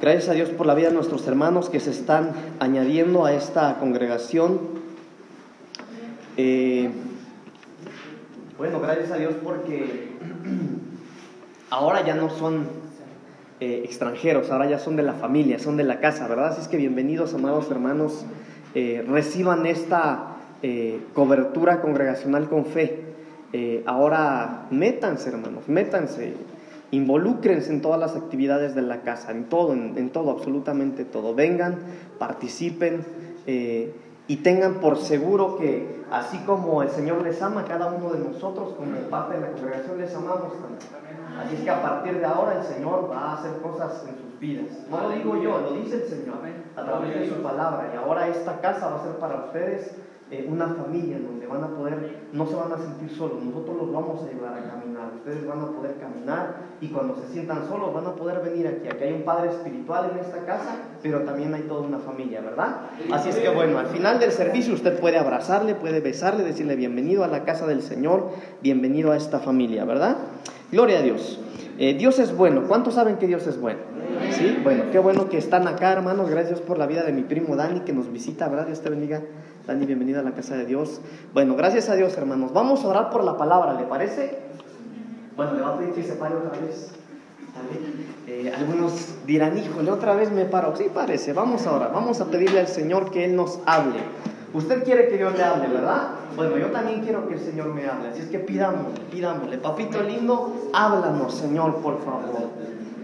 Gracias a Dios por la vida de nuestros hermanos que se están añadiendo a esta congregación. Eh, bueno, gracias a Dios porque ahora ya no son eh, extranjeros, ahora ya son de la familia, son de la casa, ¿verdad? Así es que bienvenidos, amados hermanos, eh, reciban esta cobertura congregacional con fe. ahora métanse, hermanos, métanse Involúcrense en todas las actividades de la casa, en todo, en, todo, absolutamente todo. Vengan, participen eh, y tengan por seguro que así como el Señor les ama, cada uno de nosotros, como parte de la congregación, les amamos también. Así es que a partir de ahora el Señor va a hacer cosas en sus vidas. No lo digo yo, lo dice el Señor a través de su palabra. Y ahora esta casa va a ser para ustedes eh, una familia donde van a poder, no se van a sentir solos, nosotros los vamos a ayudar a caminar, ustedes van a poder caminar y cuando se sientan solos van a poder venir aquí, aquí hay un padre espiritual en esta casa, pero también hay toda una familia, ¿verdad? Así es que bueno, al final del servicio usted puede abrazarle, puede besarle, decirle bienvenido a la casa del Señor, bienvenido a esta familia, ¿verdad? Gloria a Dios. Eh, Dios es bueno, ¿cuántos saben que Dios es bueno? Sí, bueno, qué bueno que están acá, hermanos. Gracias por la vida de mi primo Dani que nos visita, ¿verdad? Dios te bendiga. Dani, bienvenida a la casa de Dios. Bueno, gracias a Dios, hermanos. Vamos a orar por la palabra, ¿le parece? Bueno, le va a pedir que se pare otra vez. Eh, algunos dirán, híjole, otra vez me paro. Sí, parece. Vamos a orar. Vamos a pedirle al Señor que Él nos hable. Usted quiere que Dios le hable, ¿verdad? Bueno, yo también quiero que el Señor me hable. Así es que pidámosle, pidámosle. Papito lindo, háblanos, Señor, por favor.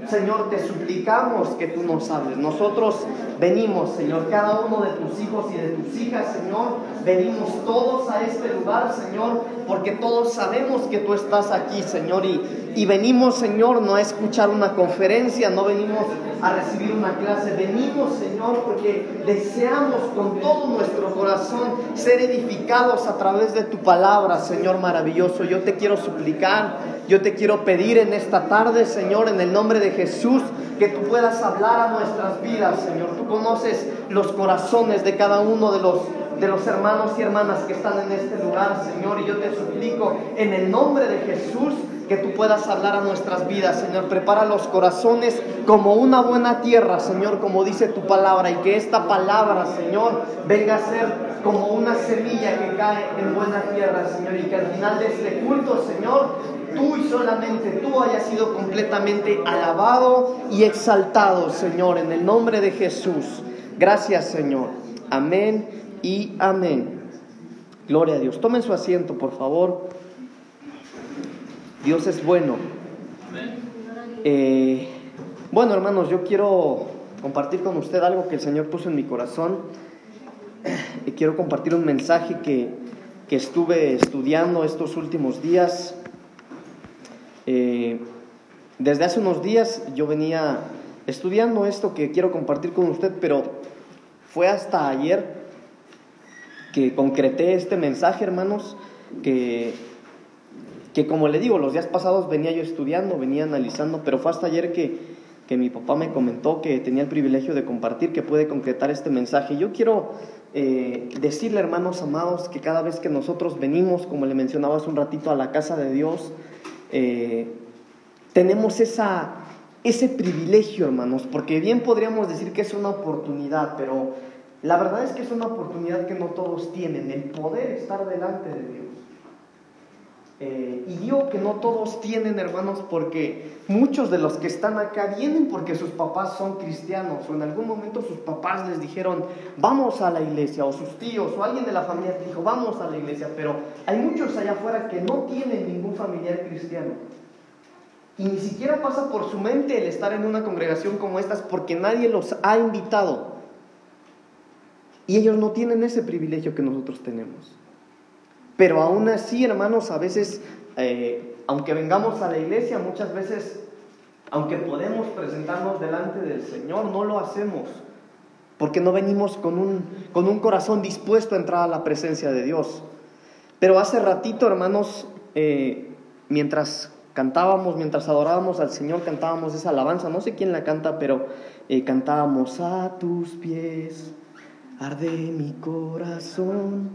Señor, te suplicamos que tú nos hables. Nosotros venimos, Señor, cada uno de tus hijos y de tus hijas, Señor, venimos todos a este lugar, Señor, porque todos sabemos que tú estás aquí, Señor, y, y venimos, Señor, no a escuchar una conferencia, no venimos a recibir una clase, venimos, Señor, porque deseamos con todo nuestro corazón ser edificados a través de tu palabra, Señor maravilloso. Yo te quiero suplicar yo te quiero pedir en esta tarde, Señor, en el nombre de Jesús, que tú puedas hablar a nuestras vidas, Señor. Tú conoces los corazones de cada uno de los, de los hermanos y hermanas que están en este lugar, Señor. Y yo te suplico en el nombre de Jesús que tú puedas hablar a nuestras vidas, Señor. Prepara los corazones como una buena tierra, Señor, como dice tu palabra, y que esta palabra, Señor, venga a ser como una semilla que cae en buena tierra, Señor, y que al final de este culto, Señor, tú y solamente tú hayas sido completamente alabado y exaltado, Señor, en el nombre de Jesús. Gracias, Señor. Amén y amén. Gloria a Dios. Tomen su asiento, por favor. Dios es bueno. Eh, bueno, hermanos, yo quiero compartir con usted algo que el Señor puso en mi corazón. Y quiero compartir un mensaje que, que estuve estudiando estos últimos días. Eh, desde hace unos días yo venía estudiando esto que quiero compartir con usted, pero fue hasta ayer que concreté este mensaje, hermanos, que, que como le digo, los días pasados venía yo estudiando, venía analizando, pero fue hasta ayer que, que mi papá me comentó que tenía el privilegio de compartir, que puede concretar este mensaje. Yo quiero eh, decirle, hermanos amados, que cada vez que nosotros venimos, como le mencionaba hace un ratito, a la casa de Dios, eh, tenemos esa, ese privilegio, hermanos, porque bien podríamos decir que es una oportunidad, pero la verdad es que es una oportunidad que no todos tienen, el poder estar delante de Dios. Eh, y digo que no todos tienen, hermanos, porque muchos de los que están acá vienen porque sus papás son cristianos o en algún momento sus papás les dijeron, vamos a la iglesia, o sus tíos o alguien de la familia dijo, vamos a la iglesia, pero hay muchos allá afuera que no tienen ningún familiar cristiano. Y ni siquiera pasa por su mente el estar en una congregación como estas porque nadie los ha invitado. Y ellos no tienen ese privilegio que nosotros tenemos. Pero aún así, hermanos, a veces, eh, aunque vengamos a la iglesia, muchas veces, aunque podemos presentarnos delante del Señor, no lo hacemos. Porque no venimos con un, con un corazón dispuesto a entrar a la presencia de Dios. Pero hace ratito, hermanos, eh, mientras cantábamos, mientras adorábamos al Señor, cantábamos esa alabanza, no sé quién la canta, pero eh, cantábamos a tus pies, arde mi corazón,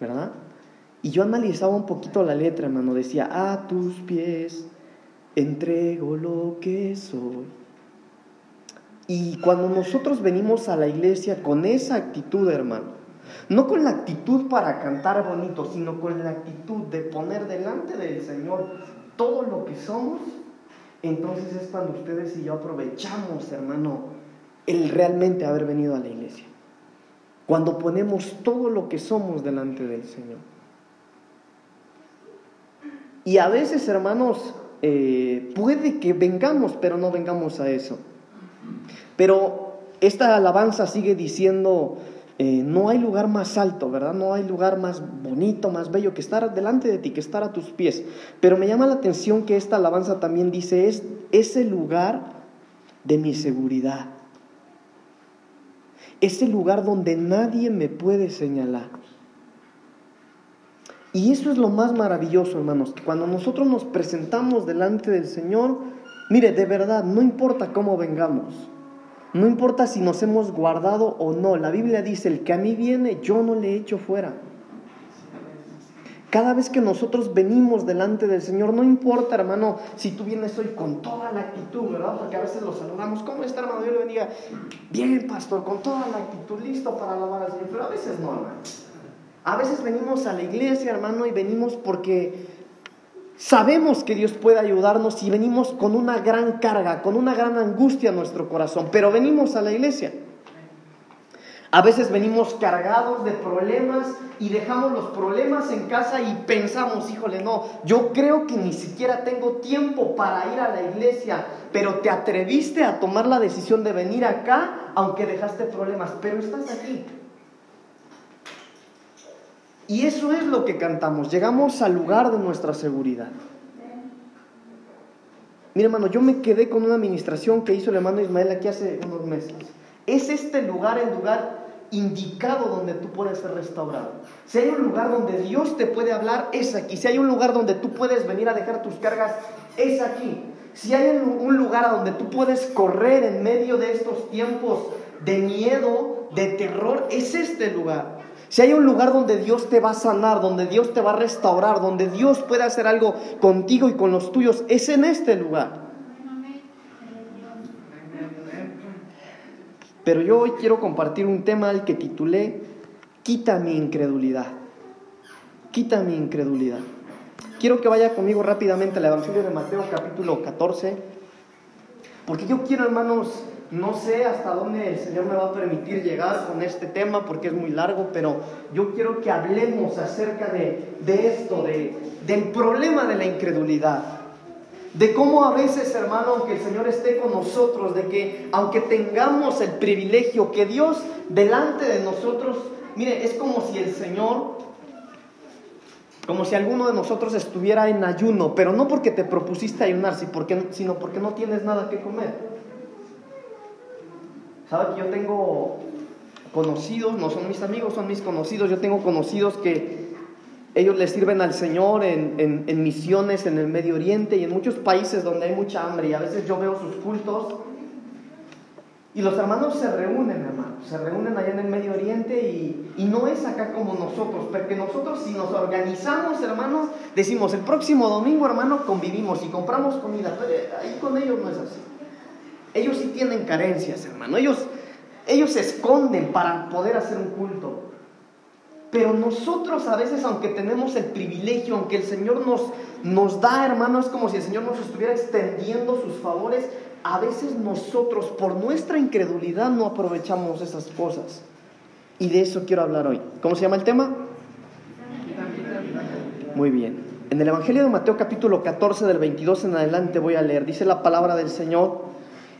¿verdad? Y yo analizaba un poquito la letra, hermano. Decía, a tus pies entrego lo que soy. Y cuando nosotros venimos a la iglesia con esa actitud, hermano, no con la actitud para cantar bonito, sino con la actitud de poner delante del Señor todo lo que somos, entonces es cuando ustedes y yo aprovechamos, hermano, el realmente haber venido a la iglesia. Cuando ponemos todo lo que somos delante del Señor. Y a veces, hermanos, eh, puede que vengamos, pero no vengamos a eso. Pero esta alabanza sigue diciendo, eh, no hay lugar más alto, ¿verdad? No hay lugar más bonito, más bello que estar delante de ti, que estar a tus pies. Pero me llama la atención que esta alabanza también dice, es ese lugar de mi seguridad. Ese lugar donde nadie me puede señalar. Y eso es lo más maravilloso, hermanos, que cuando nosotros nos presentamos delante del Señor, mire, de verdad, no importa cómo vengamos, no importa si nos hemos guardado o no. La Biblia dice, el que a mí viene, yo no le echo fuera. Cada vez que nosotros venimos delante del Señor, no importa, hermano, si tú vienes hoy con toda la actitud, ¿verdad? Porque a veces lo saludamos, ¿cómo está, hermano? Yo le bendiga. Bien, pastor, con toda la actitud, listo para alabar al Señor. Pero a veces no, hermano. A veces venimos a la iglesia, hermano, y venimos porque Sabemos que Dios puede ayudarnos y venimos con una gran carga, con una gran angustia en nuestro corazón, pero venimos a la iglesia. A veces venimos cargados de problemas y dejamos los problemas en casa y pensamos, híjole, no, yo creo que ni siquiera tengo tiempo para ir a la iglesia, pero te atreviste a tomar la decisión de venir acá, aunque dejaste problemas, pero estás aquí. Y eso es lo que cantamos. Llegamos al lugar de nuestra seguridad. Mira, hermano, yo me quedé con una administración que hizo el hermano Ismael aquí hace unos meses. Es este lugar el lugar indicado donde tú puedes ser restaurado. Si hay un lugar donde Dios te puede hablar, es aquí. Si hay un lugar donde tú puedes venir a dejar tus cargas, es aquí. Si hay un lugar a donde tú puedes correr en medio de estos tiempos de miedo, de terror, es este lugar. Si hay un lugar donde Dios te va a sanar, donde Dios te va a restaurar, donde Dios puede hacer algo contigo y con los tuyos, es en este lugar. Pero yo hoy quiero compartir un tema al que titulé Quita mi incredulidad. Quita mi incredulidad. Quiero que vaya conmigo rápidamente al Evangelio de Mateo capítulo 14, porque yo quiero, hermanos, no sé hasta dónde el Señor me va a permitir llegar con este tema porque es muy largo, pero yo quiero que hablemos acerca de, esto, de, del problema de la incredulidad. De cómo a veces, hermano, aunque el Señor esté con nosotros, de que aunque tengamos el privilegio que Dios delante de nosotros, mire, es como si el Señor, como si alguno de nosotros estuviera en ayuno, pero no porque te propusiste ayunar, sino porque no tienes nada que comer. ¿Sabe que yo tengo conocidos, no son mis amigos, son mis conocidos, yo tengo conocidos que ellos le sirven al Señor en, en, misiones en el Medio Oriente y en muchos países donde hay mucha hambre y a veces yo veo sus cultos. Y los hermanos se reúnen, hermano, se reúnen allá en el Medio Oriente y, y, no es acá como nosotros, porque nosotros si nos organizamos, hermano, decimos el próximo domingo, hermano, convivimos y compramos comida, ahí con ellos no es así. Ellos sí tienen carencias, hermano. Ellos, ellos se esconden para poder hacer un culto. Pero nosotros a veces, aunque tenemos el privilegio, aunque el Señor nos, nos da, hermano, es como si el Señor nos estuviera extendiendo sus favores, a veces nosotros, por nuestra incredulidad, no aprovechamos esas cosas. Y de eso quiero hablar hoy. ¿Cómo se llama el tema? Muy bien. En el Evangelio de Mateo capítulo 14 del 22 en adelante voy a leer. Dice la palabra del Señor.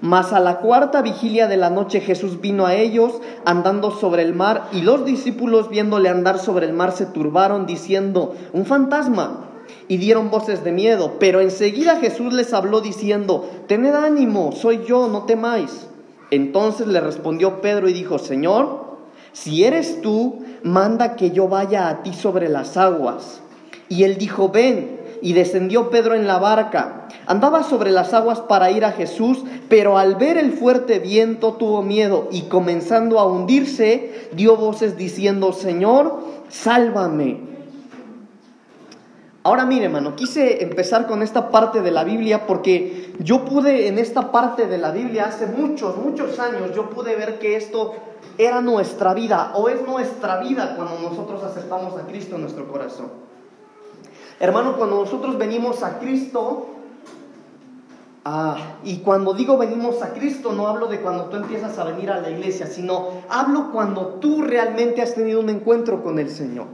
mas a la cuarta vigilia de la noche Jesús vino a ellos andando sobre el mar y los discípulos viéndole andar sobre el mar se turbaron diciendo, un fantasma. Y dieron voces de miedo, pero enseguida Jesús les habló diciendo, tened ánimo, soy yo, no temáis. Entonces le respondió Pedro y dijo, Señor, si eres tú, manda que yo vaya a ti sobre las aguas. Y él dijo, ven. Y descendió Pedro en la barca. Andaba sobre las aguas para ir a Jesús, pero al ver el fuerte viento tuvo miedo y comenzando a hundirse, dio voces diciendo, Señor, sálvame. Ahora mire, hermano, quise empezar con esta parte de la Biblia porque yo pude en esta parte de la Biblia hace muchos, muchos años, yo pude ver que esto era nuestra vida o es nuestra vida cuando nosotros aceptamos a Cristo en nuestro corazón. Hermano, cuando nosotros venimos a Cristo, ah, y cuando digo venimos a Cristo, no hablo de cuando tú empiezas a venir a la iglesia, sino hablo cuando tú realmente has tenido un encuentro con el Señor.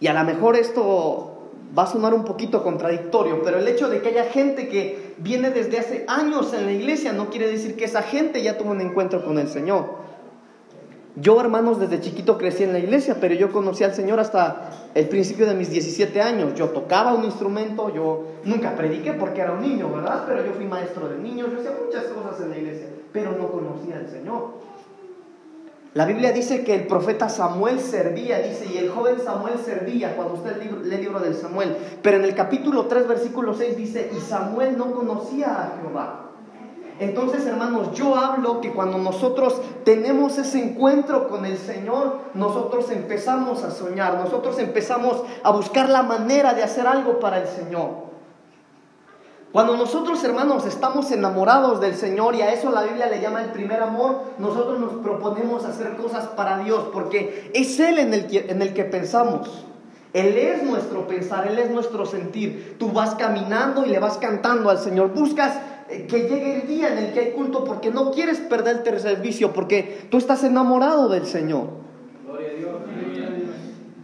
Y a lo mejor esto va a sonar un poquito contradictorio, pero el hecho de que haya gente que viene desde hace años en la iglesia no quiere decir que esa gente ya tuvo un encuentro con el Señor. Yo, hermanos, desde chiquito crecí en la iglesia, pero yo conocí al Señor hasta el principio de mis 17 años. Yo tocaba un instrumento, yo nunca prediqué porque era un niño, ¿verdad? Pero yo fui maestro de niños, yo hacía muchas cosas en la iglesia, pero no conocía al Señor. La Biblia dice que el profeta Samuel servía, dice, y el joven Samuel servía cuando usted lee el libro del Samuel. Pero en el capítulo 3, versículo 6 dice, y Samuel no conocía a Jehová. Entonces, hermanos, yo hablo que cuando nosotros tenemos ese encuentro con el Señor, nosotros empezamos a soñar, nosotros empezamos a buscar la manera de hacer algo para el Señor. Cuando nosotros, hermanos, estamos enamorados del Señor y a eso la Biblia le llama el primer amor, nosotros nos proponemos hacer cosas para Dios porque es Él en el que, en el que pensamos. Él es nuestro pensar, Él es nuestro sentir. Tú vas caminando y le vas cantando al Señor. Buscas que llegue el día en el que hay culto porque no quieres perderte el servicio, porque tú estás enamorado del Señor.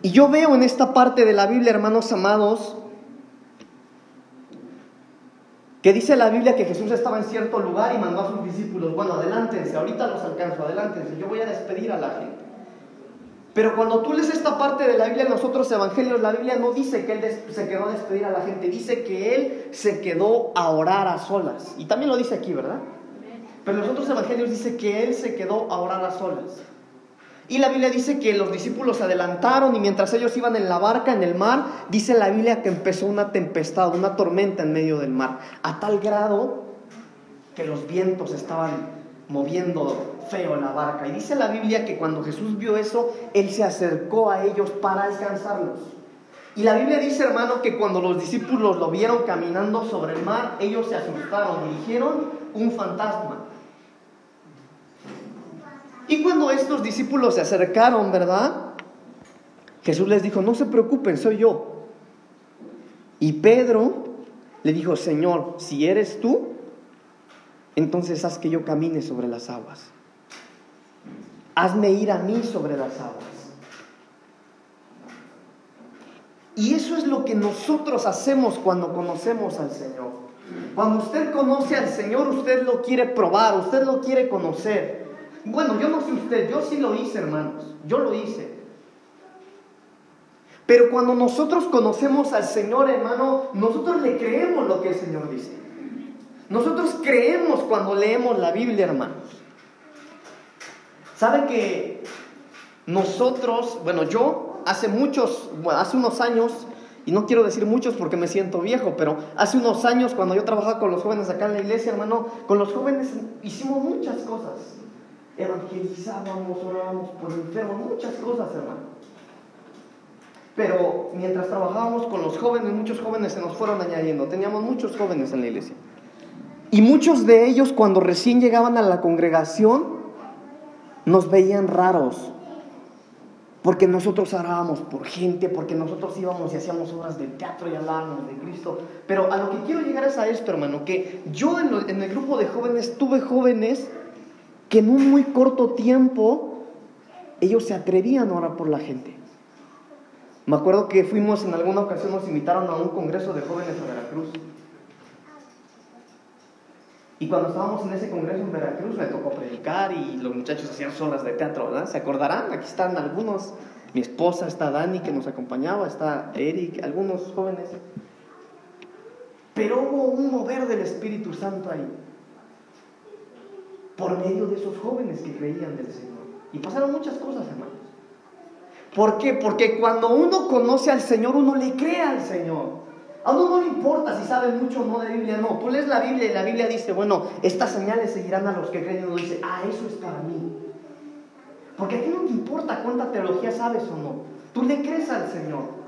Y yo veo en esta parte de la Biblia, hermanos amados, que dice la Biblia que Jesús estaba en cierto lugar y mandó a sus discípulos, bueno, adelántense, ahorita los alcanzo, adelántense, yo voy a despedir a la gente. Pero cuando tú lees esta parte de la Biblia en los otros evangelios, la Biblia no dice que él se quedó a despedir a la gente, dice que él se quedó a orar a solas. Y también lo dice aquí, ¿verdad? Pero en los otros evangelios dice que él se quedó a orar a solas. Y la Biblia dice que los discípulos se adelantaron y mientras ellos iban en la barca, en el mar, dice la Biblia que empezó una tempestad, una tormenta en medio del mar, a tal grado que los vientos estaban moviendo feo la barca. Y dice la Biblia que cuando Jesús vio eso, Él se acercó a ellos para alcanzarlos. Y la Biblia dice, hermano, que cuando los discípulos lo vieron caminando sobre el mar, ellos se asustaron y dijeron, un fantasma. Y cuando estos discípulos se acercaron, ¿verdad? Jesús les dijo, no se preocupen, soy yo. Y Pedro le dijo, Señor, si eres tú, entonces haz que yo camine sobre las aguas. Hazme ir a mí sobre las aguas. Y eso es lo que nosotros hacemos cuando conocemos al Señor. Cuando usted conoce al Señor, usted lo quiere probar, usted lo quiere conocer. Bueno, yo no sé usted, yo sí lo hice, hermanos, yo lo hice. Pero cuando nosotros conocemos al Señor, hermano, nosotros le creemos lo que el Señor dice. Nosotros creemos cuando leemos la Biblia, hermanos. ¿Sabe que nosotros, bueno, yo hace muchos, hace unos años, y no quiero decir muchos porque me siento viejo, pero hace unos años cuando yo trabajaba con los jóvenes acá en la iglesia, hermano, con los jóvenes hicimos muchas cosas evangelizábamos, orábamos por enfermos, muchas cosas, hermano. Pero mientras trabajábamos con los jóvenes, muchos jóvenes se nos fueron añadiendo. Teníamos muchos jóvenes en la iglesia. Y muchos de ellos cuando recién llegaban a la congregación nos veían raros. Porque nosotros orábamos por gente, porque nosotros íbamos y hacíamos obras de teatro y hablábamos de Cristo. Pero a lo que quiero llegar es a esto, hermano, que yo en, en el grupo de jóvenes tuve jóvenes que en un muy corto tiempo ellos se atrevían a orar por la gente. Me acuerdo que fuimos en alguna ocasión, nos invitaron a un congreso de jóvenes a Veracruz. Y cuando estábamos en ese congreso en Veracruz me tocó predicar y los muchachos hacían solas de teatro, ¿verdad? ¿Se acordarán? Aquí están algunos. Mi esposa, está Dani que nos acompañaba, está Eric, algunos jóvenes. Pero hubo un mover del Espíritu Santo ahí por medio de esos jóvenes que creían del Señor. Y pasaron muchas cosas, hermanos. ¿Por qué? Porque cuando uno conoce al Señor, uno le cree al Señor. A uno no le importa si sabe mucho o no de Biblia, no. Tú lees la Biblia y la Biblia dice, bueno, estas señales seguirán a los que creen. Y uno dice, ah, eso es para mí. Porque a ti no te importa cuánta teología sabes o no. Tú le crees al Señor.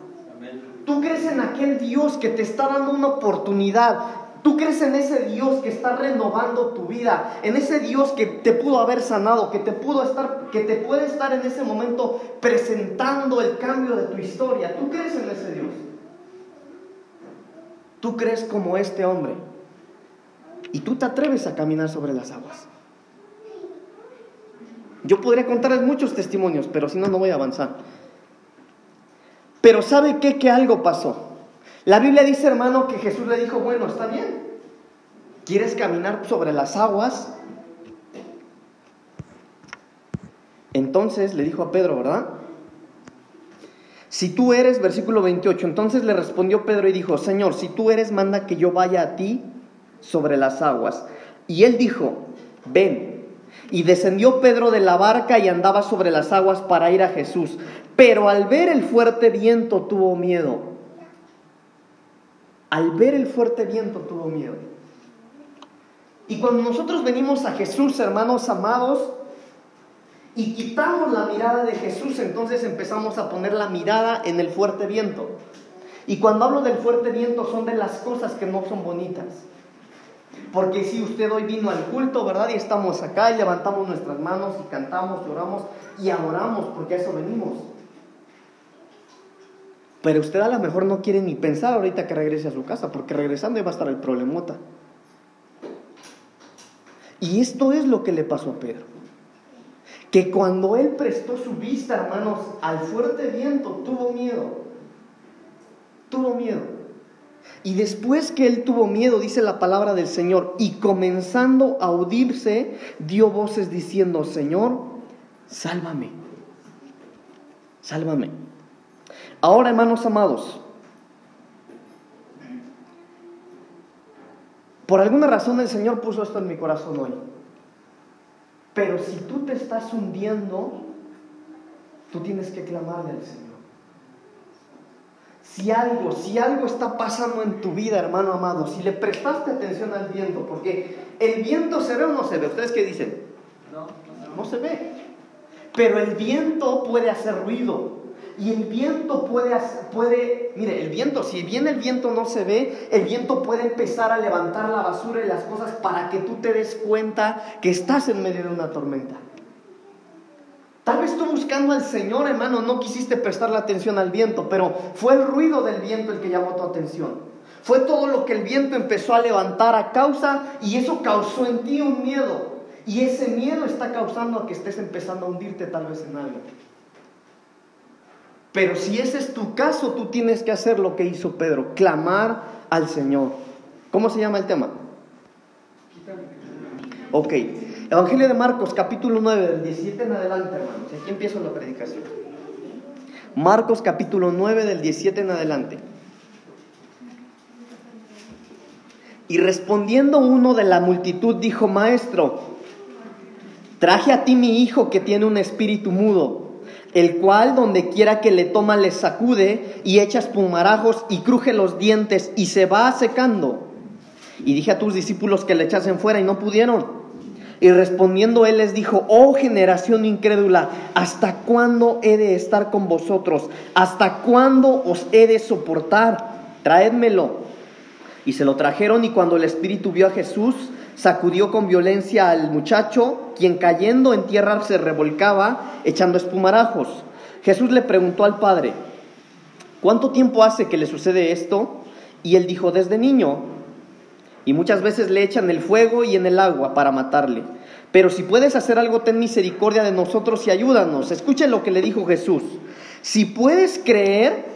Tú crees en aquel Dios que te está dando una oportunidad. Tú crees en ese Dios que está renovando tu vida, en ese Dios que te pudo haber sanado, que te pudo estar, que te puede estar en ese momento presentando el cambio de tu historia. Tú crees en ese Dios. Tú crees como este hombre. Y tú te atreves a caminar sobre las aguas. Yo podría contarles muchos testimonios, pero si no, no voy a avanzar. Pero ¿sabe qué? Que algo pasó. La Biblia dice, hermano, que Jesús le dijo, bueno, está bien. ¿Quieres caminar sobre las aguas? Entonces le dijo a Pedro, ¿verdad? Si tú eres, versículo 28, entonces le respondió Pedro y dijo, Señor, si tú eres, manda que yo vaya a ti sobre las aguas. Y él dijo, ven. Y descendió Pedro de la barca y andaba sobre las aguas para ir a Jesús. Pero al ver el fuerte viento tuvo miedo. Al ver el fuerte viento tuvo miedo. Y cuando nosotros venimos a Jesús, hermanos amados, y quitamos la mirada de Jesús, entonces empezamos a poner la mirada en el fuerte viento. Y cuando hablo del fuerte viento son de las cosas que no son bonitas. Porque si usted hoy vino al culto, ¿verdad? Y estamos acá y levantamos nuestras manos y cantamos, lloramos y adoramos, porque a eso venimos. Pero usted a lo mejor no quiere ni pensar ahorita que regrese a su casa, porque regresando va a estar el problemota. Y esto es lo que le pasó a Pedro. Que cuando él prestó su vista, hermanos, al fuerte viento, tuvo miedo. Tuvo miedo. Y después que él tuvo miedo, dice la palabra del Señor, y comenzando a odirse, dio voces diciendo, Señor, sálvame, sálvame. Ahora, hermanos amados, por alguna razón el Señor puso esto en mi corazón hoy. Pero si tú te estás hundiendo, tú tienes que clamarle al Señor. Si algo, si algo está pasando en tu vida, hermano amado, si le prestaste atención al viento, porque el viento se ve o no se ve, ¿ustedes qué dicen? No, no se ve. Pero el viento puede hacer ruido. Y el viento puede, puede, mire, el viento, si bien el viento no se ve, el viento puede empezar a levantar la basura y las cosas para que tú te des cuenta que estás en medio de una tormenta. Tal vez tú buscando al Señor, hermano, no quisiste prestarle atención al viento, pero fue el ruido del viento el que llamó tu atención. Fue todo lo que el viento empezó a levantar a causa y eso causó en ti un miedo. Y ese miedo está causando a que estés empezando a hundirte tal vez en algo. Pero si ese es tu caso, tú tienes que hacer lo que hizo Pedro, clamar al Señor. ¿Cómo se llama el tema? Ok, Evangelio de Marcos, capítulo 9, del 17 en adelante, hermanos. Aquí empiezo la predicación. Marcos, capítulo 9, del 17 en adelante. Y respondiendo uno de la multitud dijo, Maestro, traje a ti mi hijo que tiene un espíritu mudo el cual donde quiera que le toma le sacude y echa espumarajos y cruje los dientes y se va secando. Y dije a tus discípulos que le echasen fuera y no pudieron. Y respondiendo él les dijo, oh generación incrédula, ¿hasta cuándo he de estar con vosotros? ¿Hasta cuándo os he de soportar? Traédmelo. Y se lo trajeron y cuando el Espíritu vio a Jesús, sacudió con violencia al muchacho, quien cayendo en tierra se revolcaba echando espumarajos. Jesús le preguntó al padre, ¿cuánto tiempo hace que le sucede esto? Y él dijo, desde niño. Y muchas veces le echan el fuego y en el agua para matarle. Pero si puedes hacer algo, ten misericordia de nosotros y ayúdanos. Escuchen lo que le dijo Jesús. Si puedes creer,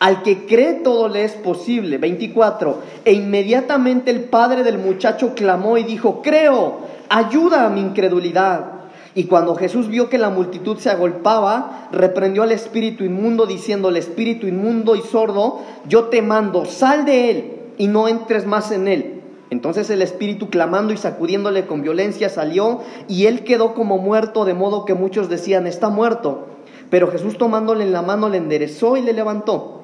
al que cree todo le es posible. 24. E inmediatamente el padre del muchacho clamó y dijo, creo, ayuda a mi incredulidad. Y cuando Jesús vio que la multitud se agolpaba, reprendió al espíritu inmundo diciendo, el espíritu inmundo y sordo, yo te mando, sal de él y no entres más en él. Entonces el espíritu clamando y sacudiéndole con violencia salió y él quedó como muerto, de modo que muchos decían, está muerto. Pero Jesús tomándole en la mano le enderezó y le levantó.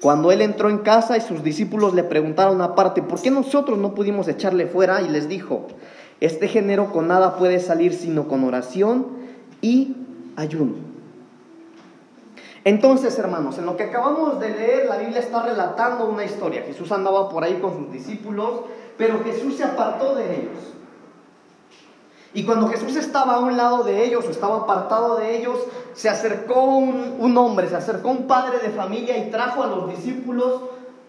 Cuando él entró en casa y sus discípulos le preguntaron aparte, ¿por qué nosotros no pudimos echarle fuera? Y les dijo, este género con nada puede salir sino con oración y ayuno. Entonces, hermanos, en lo que acabamos de leer, la Biblia está relatando una historia. Jesús andaba por ahí con sus discípulos, pero Jesús se apartó de ellos. Y cuando Jesús estaba a un lado de ellos o estaba apartado de ellos, se acercó un, hombre, se acercó un padre de familia y trajo a los discípulos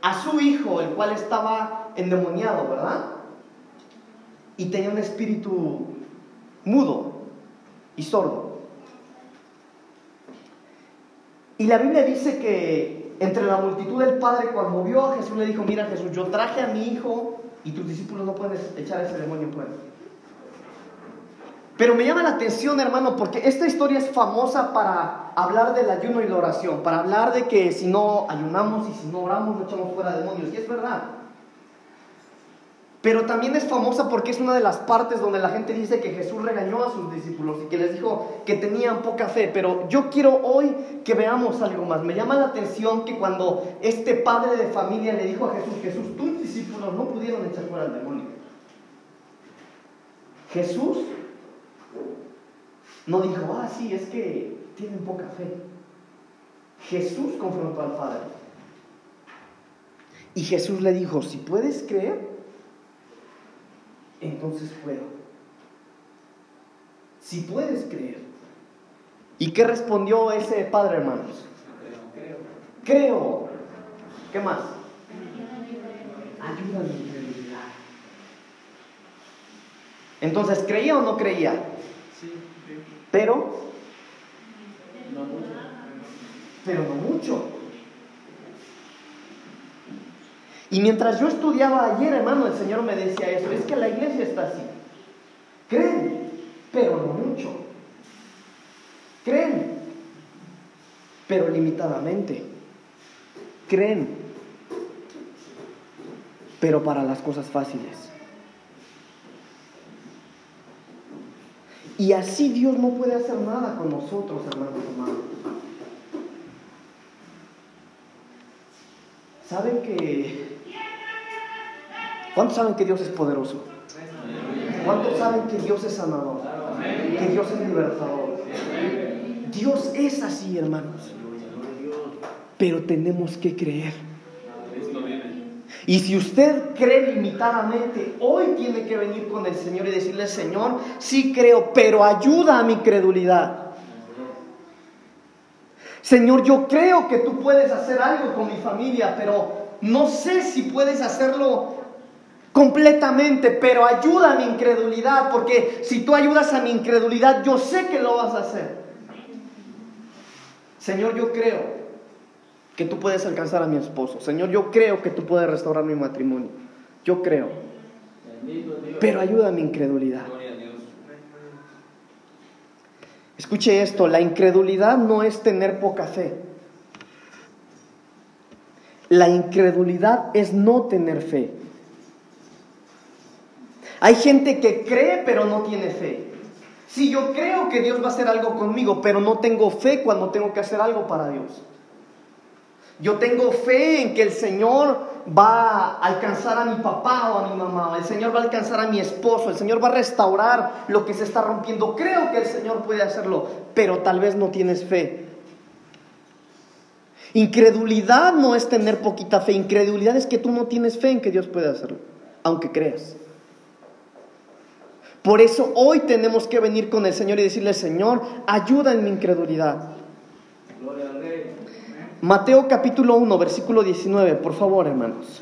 a su hijo, el cual estaba endemoniado, ¿verdad? Y tenía un espíritu mudo y sordo. Y la Biblia dice que entre la multitud del padre, cuando vio a Jesús, le dijo, mira Jesús, yo traje a mi hijo y tus discípulos no pueden echar ese demonio fuera. Pero me llama la atención, hermano, porque esta historia es famosa para hablar del ayuno y la oración, para hablar de que si no ayunamos y si no oramos no echamos fuera demonios, y es verdad. Pero también es famosa porque es una de las partes donde la gente dice que Jesús regañó a sus discípulos y que les dijo que tenían poca fe. Pero yo quiero hoy que veamos algo más. Me llama la atención que cuando este padre de familia le dijo a Jesús, Jesús, tus discípulos no pudieron echar fuera el demonio. Jesús no dijo, ah, sí, es que tienen poca fe. Jesús confrontó al Padre. Y Jesús le dijo, si puedes creer, entonces puedo. Si puedes creer. ¿Y qué respondió ese padre, hermanos? Creo. Creo. ¿Qué más? Ayúdame Entonces, ¿creía o no creía? Pero, pero no mucho. Y mientras yo estudiaba ayer, hermano, el Señor me decía eso, es que la iglesia está así. Creen, pero no mucho. Creen, pero limitadamente. Creen, pero para las cosas fáciles. Y así Dios no puede hacer nada con nosotros, hermanos amados. ¿Saben que... ¿Cuántos saben que Dios es poderoso? ¿Cuántos saben que Dios es sanador? Que Dios es libertador. Dios es así, hermanos. Pero tenemos que creer. Y si usted cree limitadamente, hoy tiene que venir con el Señor y decirle, Señor, sí creo, pero ayuda a mi credulidad. Señor, yo creo que tú puedes hacer algo con mi familia, pero no sé si puedes hacerlo completamente, pero ayuda a mi incredulidad, porque si tú ayudas a mi incredulidad, yo sé que lo vas a hacer. Señor, yo creo, que tú puedes alcanzar a mi esposo. Señor, yo creo que tú puedes restaurar mi matrimonio. Yo creo. Pero ayuda a mi incredulidad. Escuche esto, la incredulidad no es tener poca fe. La incredulidad es no tener fe. Hay gente que cree pero no tiene fe. Si yo creo que Dios va a hacer algo conmigo, pero no tengo fe cuando tengo que hacer algo para Dios. Yo tengo fe en que el Señor va a alcanzar a mi papá o a mi mamá, el Señor va a alcanzar a mi esposo, el Señor va a restaurar lo que se está rompiendo. Creo que el Señor puede hacerlo, pero tal vez no tienes fe. Incredulidad no es tener poquita fe, incredulidad es que tú no tienes fe en que Dios puede hacerlo, aunque creas. Por eso hoy tenemos que venir con el Señor y decirle, Señor, ayuda en mi incredulidad. Mateo capítulo 1, versículo 19, por favor, hermanos.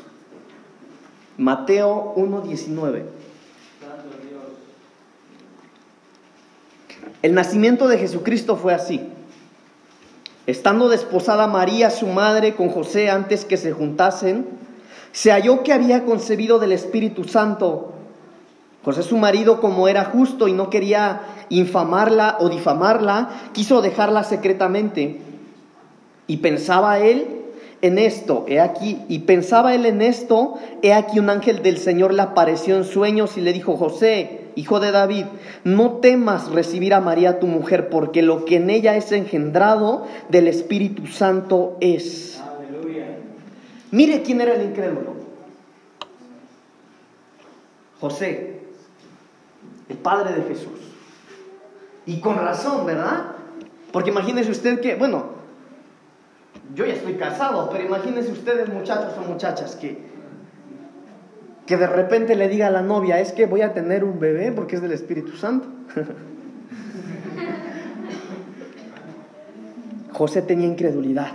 Mateo 1, 19. El nacimiento de Jesucristo fue así. Estando desposada María, su madre, con José antes que se juntasen, se halló que había concebido del Espíritu Santo. José su marido, como era justo y no quería infamarla o difamarla, quiso dejarla secretamente. Y pensaba él en esto, he aquí, y pensaba él en esto, he aquí un ángel del Señor le apareció en sueños y le dijo, José, hijo de David, no temas recibir a María tu mujer, porque lo que en ella es engendrado del Espíritu Santo es. Mire quién era el incrédulo. José, el padre de Jesús. Y con razón, ¿verdad? Porque imagínese usted que, bueno, yo ya estoy casado, pero imagínense ustedes muchachos o muchachas que, que de repente le diga a la novia, es que voy a tener un bebé porque es del Espíritu Santo. José tenía incredulidad.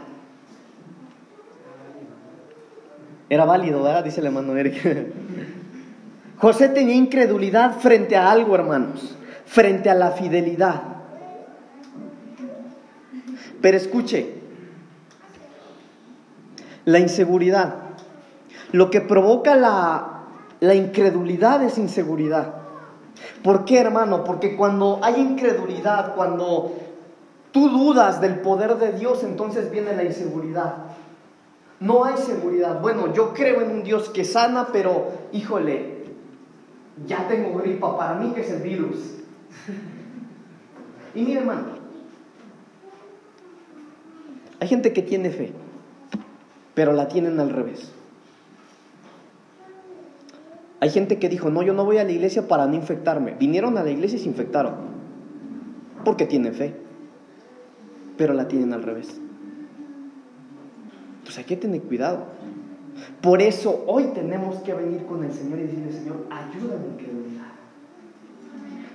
Era válido, ¿verdad? Dice el hermano Eric. José tenía incredulidad frente a algo, hermanos, frente a la fidelidad. Pero escuche, la inseguridad, lo que provoca la, la incredulidad es inseguridad. ¿Por qué, hermano? Porque cuando hay incredulidad, cuando tú dudas del poder de Dios, entonces viene la inseguridad. No hay seguridad. Bueno, yo creo en un Dios que sana, pero híjole, ya tengo gripa, para mí que es el virus. Y mire, hermano, hay gente que tiene fe, pero la tienen al revés. Hay gente que dijo, no, yo no voy a la iglesia para no infectarme. Vinieron a la iglesia y se infectaron, porque tienen fe, pero la tienen al revés. Pues hay que tener cuidado. Por eso hoy tenemos que venir con el Señor y decirle, Señor, ayúdame en incredulidad.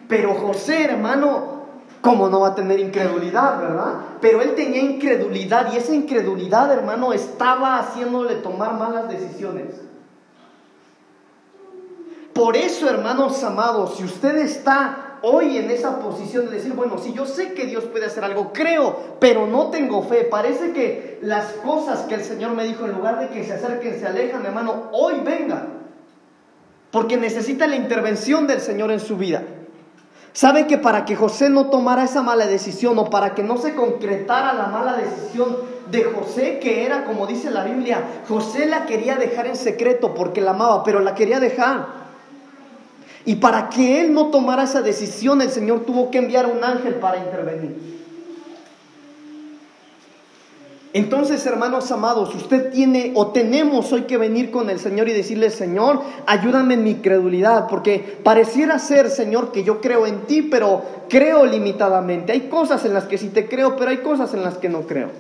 Pero José, hermano, ¿cómo no va a tener incredulidad, verdad? Pero él tenía incredulidad y esa incredulidad, hermano, estaba haciéndole tomar malas decisiones. Por eso, hermanos amados, si usted está hoy en esa posición de decir, bueno, si yo sé que Dios puede hacer algo, creo, pero no tengo fe. Parece que las cosas que el Señor me dijo, en lugar de que se acerquen, se alejan, hermano, hoy venga. Porque necesita la intervención del Señor en su vida. ¿Sabe que para que José no tomara esa mala decisión o para que no se concretara la mala decisión de José, que era, como dice la Biblia, José la quería dejar en secreto porque la amaba, pero la quería dejar. Y para que él no tomara esa decisión, el Señor tuvo que enviar un ángel para intervenir. Entonces, hermanos amados, usted tiene o tenemos hoy que venir con el Señor y decirle, Señor, ayúdame en mi credulidad, porque pareciera ser, Señor, que yo creo en ti, pero creo limitadamente. Hay cosas en las que sí te creo, pero hay cosas en las que no creo.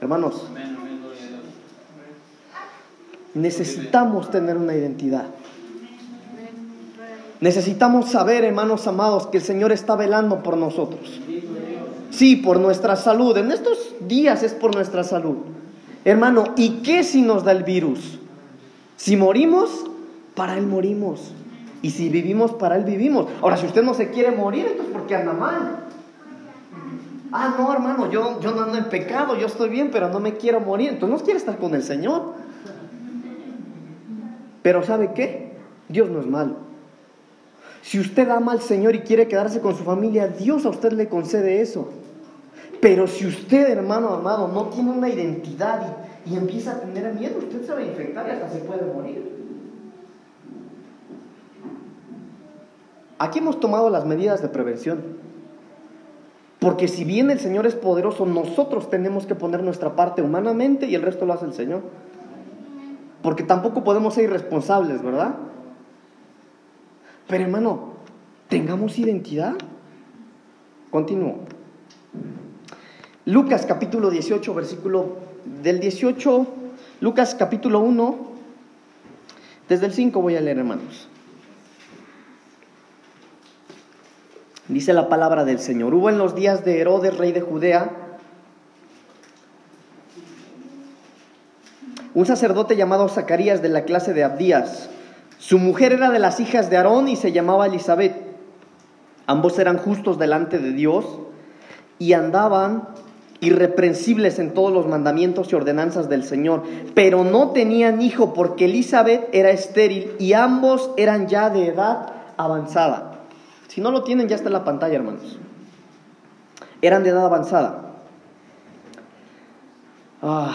Hermanos, necesitamos tener una identidad. Necesitamos saber, hermanos amados, que el Señor está velando por nosotros. Sí, por nuestra salud. En estos días es por nuestra salud. Hermano, ¿y qué si nos da el virus? Si morimos, para Él morimos. Y si vivimos, para Él vivimos. Ahora, si usted no se quiere morir, entonces porque anda mal. Ah, no, hermano, yo, yo no ando en pecado, yo estoy bien, pero no me quiero morir. Entonces no quiere estar con el Señor. Pero ¿sabe qué? Dios no es malo. Si usted ama al Señor y quiere quedarse con su familia, Dios a usted le concede eso. Pero si usted, hermano amado, no tiene una identidad y, empieza a tener miedo, usted se va a infectar y hasta se puede morir. Aquí hemos tomado las medidas de prevención. Porque si bien el Señor es poderoso, nosotros tenemos que poner nuestra parte humanamente y el resto lo hace el Señor. Porque tampoco podemos ser irresponsables, ¿verdad? Pero hermano, tengamos identidad. Continúo. Lucas capítulo 18, versículo del 18, Lucas capítulo 1, desde el 5 voy a leer, hermanos. Dice la palabra del Señor. Hubo en los días de Herodes, rey de Judea, un sacerdote llamado Zacarías de la clase de Abdías. Su mujer era de las hijas de Aarón y se llamaba Elizabeth. Ambos eran justos delante de Dios y andaban irreprensibles en todos los mandamientos y ordenanzas del Señor, pero no tenían hijo porque Elizabeth era estéril y ambos eran ya de edad avanzada. Si no lo tienen, ya está en la pantalla, hermanos. Eran de edad avanzada. Ah,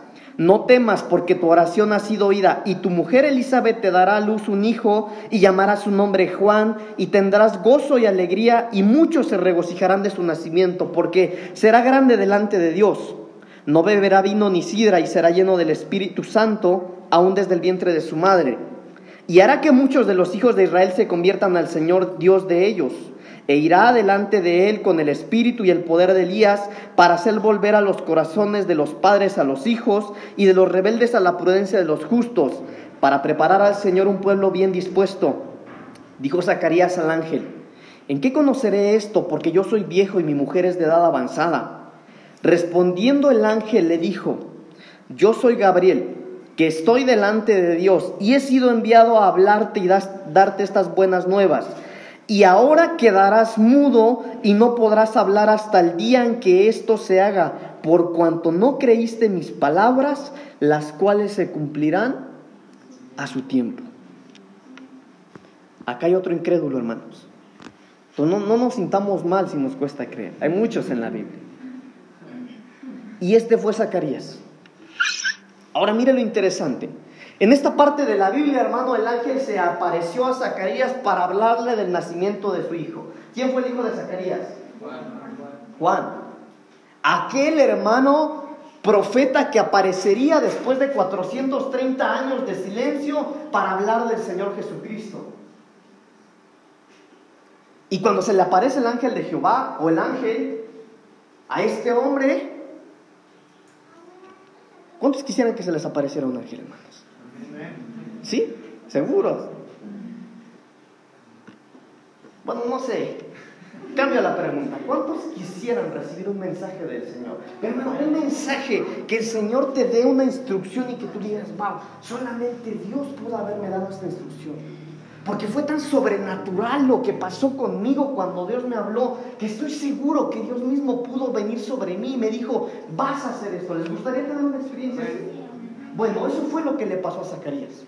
no temas porque tu oración ha sido oída y tu mujer Elizabeth te dará a luz un hijo y llamará su nombre Juan y tendrás gozo y alegría y muchos se regocijarán de su nacimiento porque será grande delante de Dios. No beberá vino ni sidra y será lleno del Espíritu Santo aún desde el vientre de su madre. Y hará que muchos de los hijos de Israel se conviertan al Señor Dios de ellos e irá delante de él con el espíritu y el poder de Elías para hacer volver a los corazones de los padres a los hijos y de los rebeldes a la prudencia de los justos, para preparar al Señor un pueblo bien dispuesto. Dijo Zacarías al ángel, ¿en qué conoceré esto? Porque yo soy viejo y mi mujer es de edad avanzada. Respondiendo el ángel le dijo, yo soy Gabriel, que estoy delante de Dios y he sido enviado a hablarte y darte estas buenas nuevas y ahora quedarás mudo y no podrás hablar hasta el día en que esto se haga, por cuanto no creíste mis palabras, las cuales se cumplirán a su tiempo. Acá hay otro incrédulo, hermanos. No, no nos sintamos mal si nos cuesta creer. Hay muchos en la Biblia. Y este fue Zacarías. Ahora mire lo interesante. En esta parte de la Biblia, hermano, el ángel se apareció a Zacarías para hablarle del nacimiento de su hijo. ¿Quién fue el hijo de Zacarías? Juan. Juan. Aquel hermano profeta que aparecería después de 430 años de silencio para hablar del Señor Jesucristo. Y cuando se le aparece el ángel de Jehová o el ángel a este hombre, ¿cuántos quisieran que se les apareciera un ángel, hermanos? ¿Sí? ¿Seguros? Bueno, no sé. Cambia la pregunta. ¿Cuántos quisieran recibir un mensaje del Señor? Hermano, un mensaje que el Señor te dé una instrucción y que tú digas, wow, solamente Dios pudo haberme dado esta instrucción. Porque fue tan sobrenatural lo que pasó conmigo cuando Dios me habló, que estoy seguro que Dios mismo pudo venir sobre mí y me dijo, vas a hacer esto. ¿Les gustaría tener una experiencia así? Bueno, eso fue lo que le pasó a Zacarías.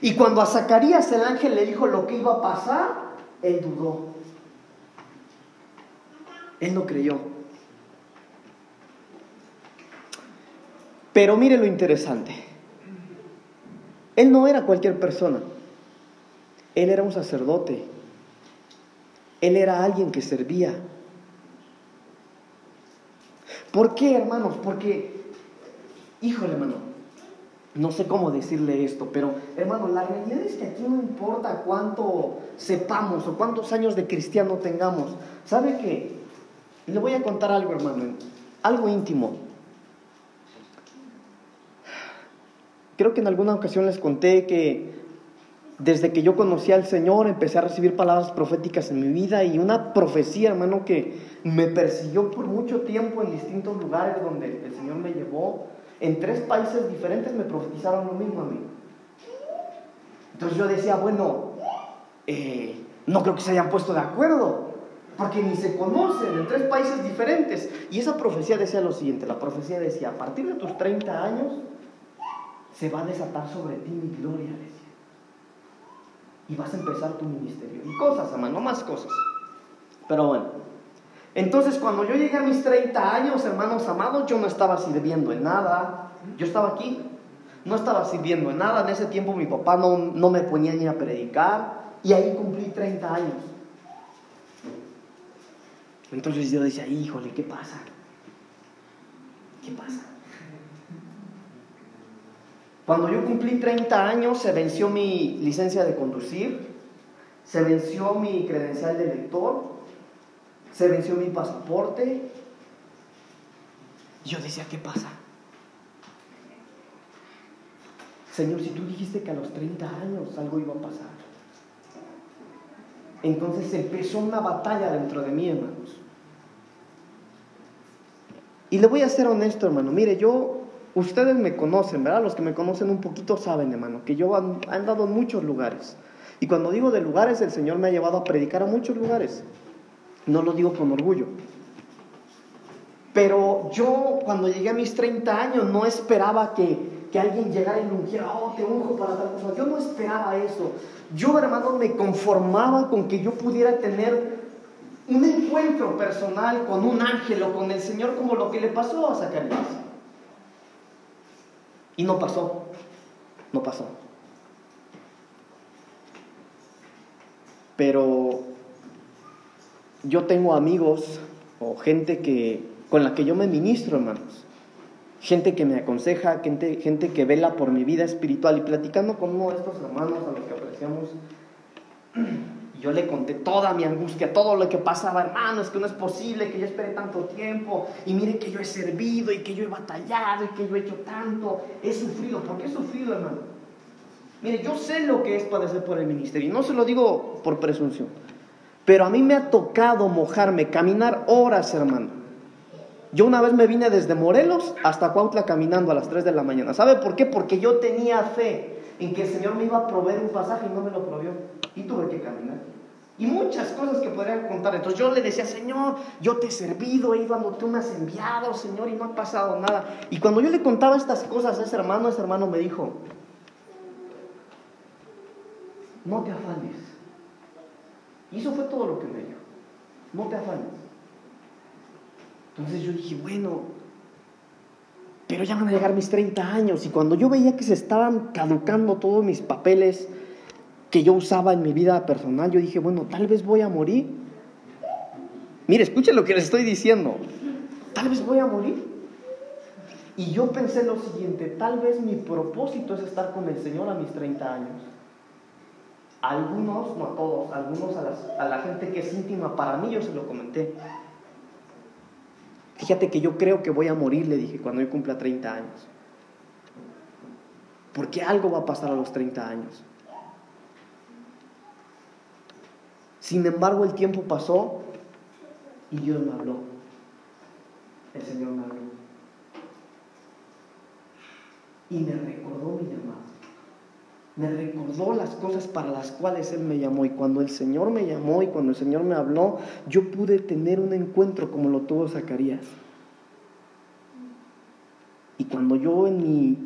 Y cuando a Zacarías el ángel le dijo lo que iba a pasar, él dudó. Él no creyó. Pero mire lo interesante. Él no era cualquier persona. Él era un sacerdote. Él era alguien que servía. ¿Por qué, hermanos? Porque, híjole, hermano, no sé cómo decirle esto, pero hermano, la realidad es que aquí no importa cuánto sepamos o cuántos años de cristiano tengamos. ¿Sabe qué? Le voy a contar algo, hermano, algo íntimo. Creo que en alguna ocasión les conté que desde que yo conocí al Señor empecé a recibir palabras proféticas en mi vida y una profecía, hermano, que me persiguió por mucho tiempo en distintos lugares donde el Señor me llevó en tres países diferentes me profetizaron lo mismo a mí. Entonces yo decía, bueno, eh, no creo que se hayan puesto de acuerdo, porque ni se conocen en tres países diferentes. Y esa profecía decía lo siguiente, la profecía decía, a partir de tus 30 años se va a desatar sobre ti mi gloria, decía. Y vas a empezar tu ministerio. Y cosas, hermano, más cosas. Pero bueno, entonces, cuando yo llegué a mis 30 años, hermanos amados, yo no estaba sirviendo en nada. Yo estaba aquí, no estaba sirviendo en nada. En ese tiempo mi papá no, no me ponía ni a predicar y ahí cumplí 30 años. Entonces yo decía, híjole, ¿qué pasa? ¿Qué pasa? Cuando yo cumplí 30 años se venció mi licencia de conducir, se venció mi credencial de lector, se venció mi pasaporte. Yo decía, ¿qué pasa? Señor, si tú dijiste que a los 30 años algo iba a pasar. Entonces empezó una batalla dentro de mí, hermanos. Y le voy a ser honesto, hermano. Mire, yo ustedes me conocen, ¿verdad? Los que me conocen un poquito saben, hermano, que yo he andado en muchos lugares. Y cuando digo de lugares, el Señor me ha llevado a predicar a muchos lugares. No lo digo con orgullo. Pero yo cuando llegué a mis 30 años no esperaba que, alguien llegara y me dijera, oh, te unjo para tal cosa. Yo no esperaba eso. Yo, hermano, me conformaba con que yo pudiera tener un encuentro personal con un ángel o con el Señor como lo que le pasó a Zacarías. Y no pasó, no pasó. Pero yo tengo amigos o gente que, con la que yo me ministro, hermanos. Gente que me aconseja, gente, gente que vela por mi vida espiritual. Y platicando con uno de estos hermanos a los que apreciamos, yo le conté toda mi angustia, todo lo que pasaba, hermano, es que no es posible que yo espere tanto tiempo. Y mire que yo he servido y que yo he batallado y que yo he hecho tanto. He sufrido. ¿Por qué he sufrido, hermano? Mire, yo sé lo que es padecer por el ministerio. Y no se lo digo por presunción. Pero a mí me ha tocado mojarme, caminar horas, hermano. Yo una vez me vine desde Morelos hasta Cuautla caminando a las 3 de la mañana. ¿Sabe por qué? Porque yo tenía fe en que el Señor me iba a proveer un pasaje y no me lo provió. Y tuve que caminar. Y muchas cosas que podría contar. Entonces yo le decía, Señor, yo te he servido, he ido tú me has enviado, Señor, y no ha pasado nada. Y cuando yo le contaba estas cosas a ese hermano, ese hermano me dijo, no te afanes. Y eso fue todo lo que me dijo. No te afanes. Entonces yo dije, bueno, pero ya van a llegar mis 30 años. Y cuando yo veía que se estaban caducando todos mis papeles que yo usaba en mi vida personal, yo dije, bueno, tal vez voy a morir. Mire, escuchen lo que les estoy diciendo. Tal vez voy a morir. Y yo pensé lo siguiente, tal vez mi propósito es estar con el Señor a mis 30 años algunos, no a todos, algunos a, a la gente que es íntima, para mí yo se lo comenté. Fíjate que yo creo que voy a morir, le dije, cuando yo cumpla 30 años. Porque algo va a pasar a los 30 años. Sin embargo, el tiempo pasó y Dios me habló. El Señor me habló. Y me recordó mi llamado me recordó las cosas para las cuales Él me llamó. Y cuando el Señor me llamó y cuando el Señor me habló, yo pude tener un encuentro como lo tuvo Zacarías. Y cuando yo en mi...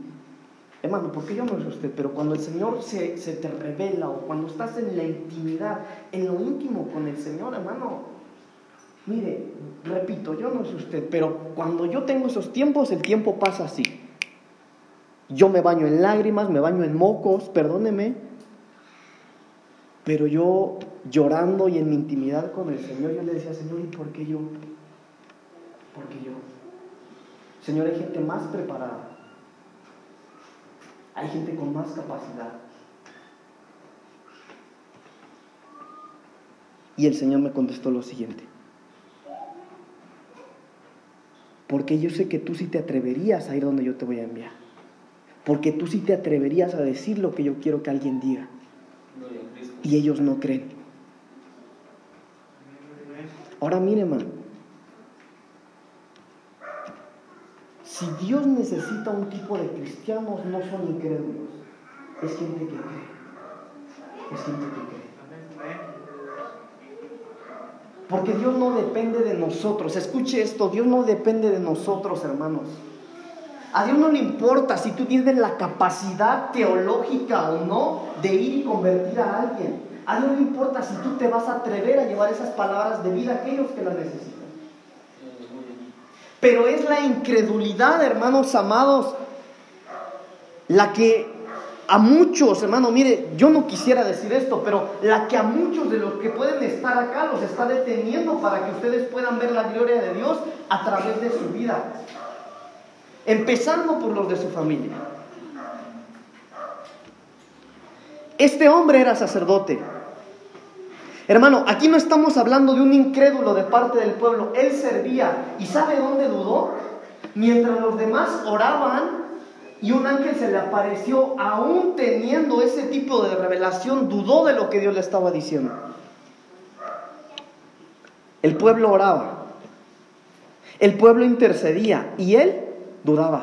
Hermano, porque yo no sé usted, pero cuando el Señor se, se te revela o cuando estás en la intimidad, en lo íntimo con el Señor, hermano, mire, repito, yo no sé usted, pero cuando yo tengo esos tiempos, el tiempo pasa así. Yo me baño en lágrimas, me baño en mocos, perdóneme. Pero yo llorando y en mi intimidad con el Señor, yo le decía, Señor, ¿y por qué yo? ¿Por qué yo? Señor, hay gente más preparada. Hay gente con más capacidad. Y el Señor me contestó lo siguiente. Porque yo sé que tú sí te atreverías a ir donde yo te voy a enviar. Porque tú sí te atreverías a decir lo que yo quiero que alguien diga. Y ellos no creen. Ahora mire, hermano. Si Dios necesita un tipo de cristianos, no son incrédulos. Es gente que cree. Es gente que cree. Porque Dios no depende de nosotros. Escuche esto, Dios no depende de nosotros, hermanos. A Dios no le importa si tú tienes la capacidad teológica o no de ir y convertir a alguien. A Dios no le importa si tú te vas a atrever a llevar esas palabras de vida a aquellos que las necesitan. Pero es la incredulidad, hermanos amados, la que a muchos, hermano, mire, yo no quisiera decir esto, pero la que a muchos de los que pueden estar acá los está deteniendo para que ustedes puedan ver la gloria de Dios a través de su vida empezando por los de su familia. Este hombre era sacerdote. Hermano, aquí no estamos hablando de un incrédulo de parte del pueblo. Él servía. ¿Y sabe dónde dudó? Mientras los demás oraban y un ángel se le apareció, aún teniendo ese tipo de revelación, dudó de lo que Dios le estaba diciendo. El pueblo oraba. El pueblo intercedía y él dudaba.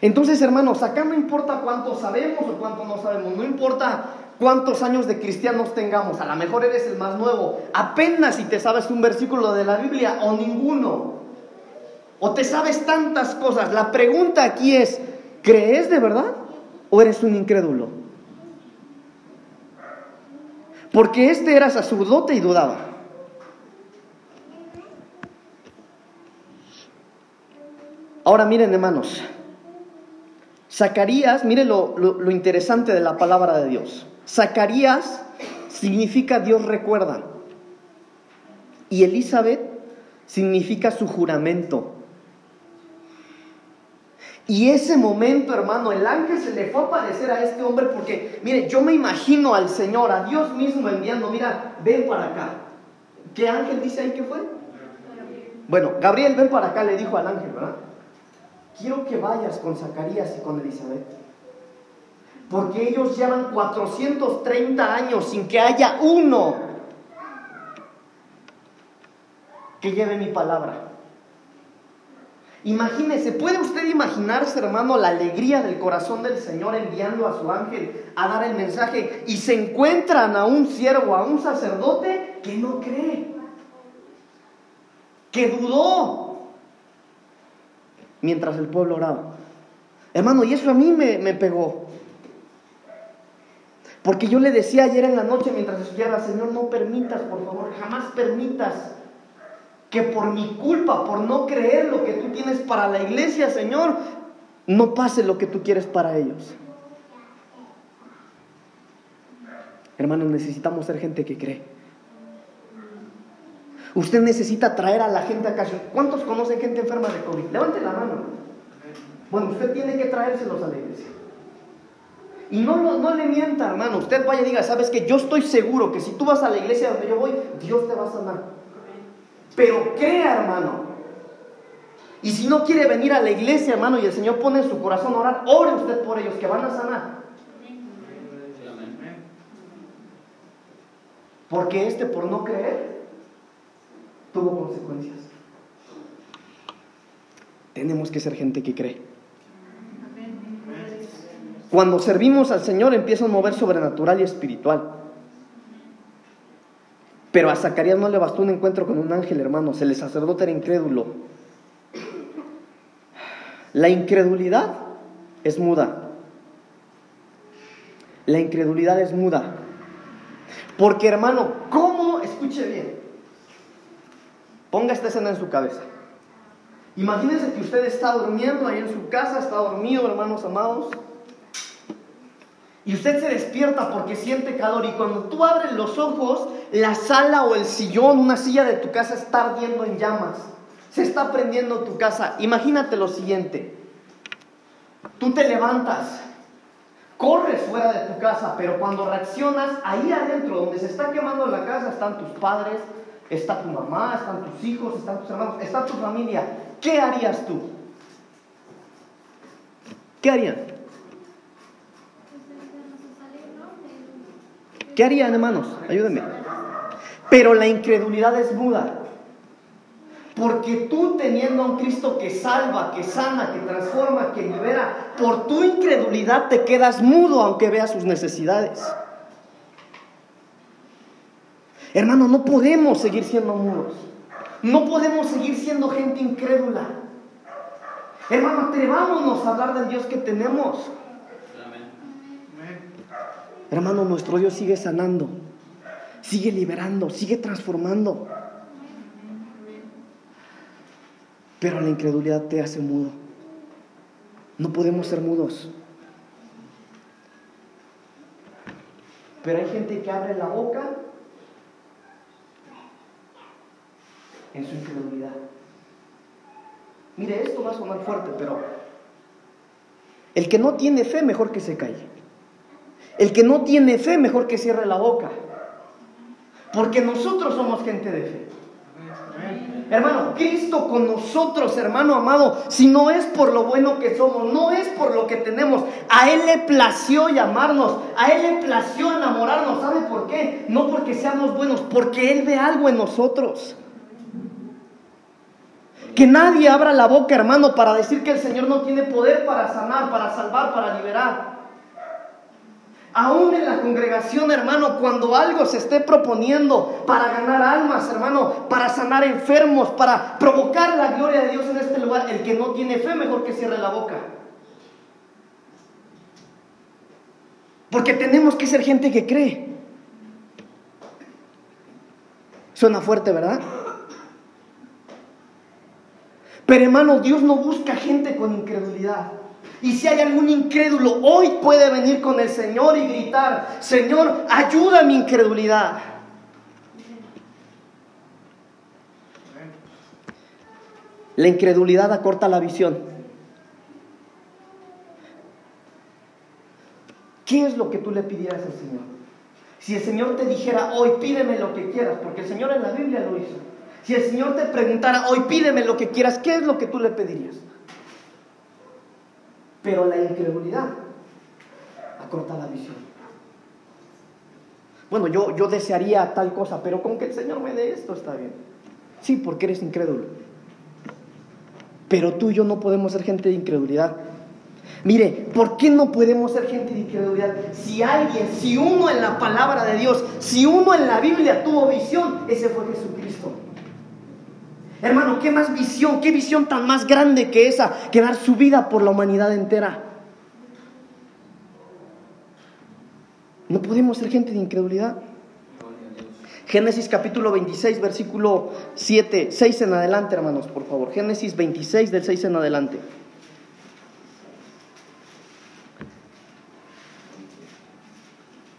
Entonces, hermanos, acá no importa cuánto sabemos o cuánto no sabemos, no importa cuántos años de cristianos tengamos, a lo mejor eres el más nuevo, apenas si te sabes un versículo de la Biblia o ninguno, o te sabes tantas cosas. La pregunta aquí es, ¿crees de verdad o eres un incrédulo? Porque este era sacerdote y dudaba. Ahora miren hermanos, Zacarías, miren lo, lo, interesante de la palabra de Dios. Zacarías significa Dios recuerda. Y Elizabeth significa su juramento. Y ese momento, hermano, el ángel se le fue a aparecer a este hombre porque, mire, yo me imagino al Señor, a Dios mismo enviando, mira, ven para acá. ¿Qué ángel dice ahí que fue? Bueno, Gabriel, ven para acá, le dijo al ángel, ¿verdad? Quiero que vayas con Zacarías y con Elizabeth. Porque ellos llevan 430 años sin que haya uno que lleve mi palabra. Imagínese, ¿puede usted imaginarse, hermano, la alegría del corazón del Señor enviando a su ángel a dar el mensaje y se encuentran a un siervo, a un sacerdote que no cree, que dudó mientras el pueblo oraba? Hermano, y eso a mí me, me pegó. Porque yo le decía ayer en la noche mientras estudiaba, Señor, no permitas, por favor, jamás permitas que por mi culpa, por no creer lo que tú tienes para la iglesia, Señor, no pase lo que tú quieres para ellos. Hermanos, necesitamos ser gente que cree. Usted necesita traer a la gente a casa. ¿Cuántos conocen gente enferma de COVID? Levante la mano. Bueno, usted tiene que traérselos a la iglesia. Y no, no, le mienta, hermano. Usted vaya y diga, sabes que yo estoy seguro que si tú vas a la iglesia donde yo voy, Dios te va a sanar. Pero crea, hermano. Y si no quiere venir a la iglesia, hermano, y el Señor pone en su corazón a orar, ore usted por ellos, que van a sanar. Porque este por no creer tuvo consecuencias. Tenemos que ser gente que cree. Cuando servimos al Señor empieza a mover sobrenatural y espiritual. Pero a Zacarías no le bastó un encuentro con un ángel, hermanos. El sacerdote era incrédulo. La incredulidad es muda. La incredulidad es muda. Porque, hermano, ¿cómo? Escuche bien. Ponga esta escena en su cabeza. Imagínense que usted está durmiendo ahí en su casa, está dormido, hermanos amados. Y usted se despierta porque siente calor y cuando tú abres los ojos, la sala o el sillón, una silla de tu casa está ardiendo en llamas. Se está prendiendo tu casa. Imagínate lo siguiente. Tú te levantas, corres fuera de tu casa, pero cuando reaccionas, ahí adentro, donde se está quemando la casa, están tus padres, está tu mamá, están tus hijos, están tus hermanos, está tu familia. ¿Qué harías tú? ¿Qué harían? ¿Qué harían, hermanos? Ayúdenme. Pero la incredulidad es muda. Porque tú teniendo a un Cristo que salva, que sana, que transforma, que libera, por tu incredulidad te quedas mudo aunque veas sus necesidades. Hermano, no podemos seguir siendo mudos. No podemos seguir siendo gente incrédula. Hermano, atrevámonos a hablar del Dios que tenemos. Hermano, nuestro Dios sigue sanando, sigue liberando, sigue transformando. Pero la incredulidad te hace mudo. No podemos ser mudos. Pero hay gente que abre la boca en su incredulidad. Mire, esto va a sonar fuerte, pero el que no tiene fe, mejor que se calle. El que no tiene fe, mejor que cierre la boca. Porque nosotros somos gente de fe. Hermano, Cristo con nosotros, hermano amado, si no es por lo bueno que somos, no es por lo que tenemos, a Él le plació llamarnos, a Él le plació enamorarnos. ¿Sabe por qué? No porque seamos buenos, porque Él ve algo en nosotros. Que nadie abra la boca, hermano, para decir que el Señor no tiene poder para sanar, para salvar, para liberar. Aún en la congregación, hermano, cuando algo se esté proponiendo para ganar almas, hermano, para sanar enfermos, para provocar la gloria de Dios en este lugar, el que no tiene fe, mejor que cierre la boca. Porque tenemos que ser gente que cree. Suena fuerte, ¿verdad? Pero hermano, Dios no busca gente con incredulidad. Y si hay algún incrédulo, hoy puede venir con el Señor y gritar, Señor, ayuda a mi incredulidad. La incredulidad acorta la visión. ¿Qué es lo que tú le pidieras al Señor? Si el Señor te dijera, hoy pídeme lo que quieras, porque el Señor en la Biblia lo hizo. Si el Señor te preguntara, hoy pídeme lo que quieras, ¿qué es lo que tú le pedirías? Pero la incredulidad acorta la visión. Bueno, yo, yo desearía tal cosa, pero con que el Señor me dé esto está bien. Sí, porque eres incrédulo. Pero tú y yo no podemos ser gente de incredulidad. Mire, ¿por qué no podemos ser gente de incredulidad? Si alguien, si uno en la palabra de Dios, si uno en la Biblia tuvo visión, ese fue Jesucristo. Hermano, ¿qué más visión? ¿Qué visión tan más grande que esa? Que dar su vida por la humanidad entera. No podemos ser gente de incredulidad. Génesis capítulo 26, versículo 7, 6 en adelante, hermanos, por favor. Génesis 26 del 6 en adelante.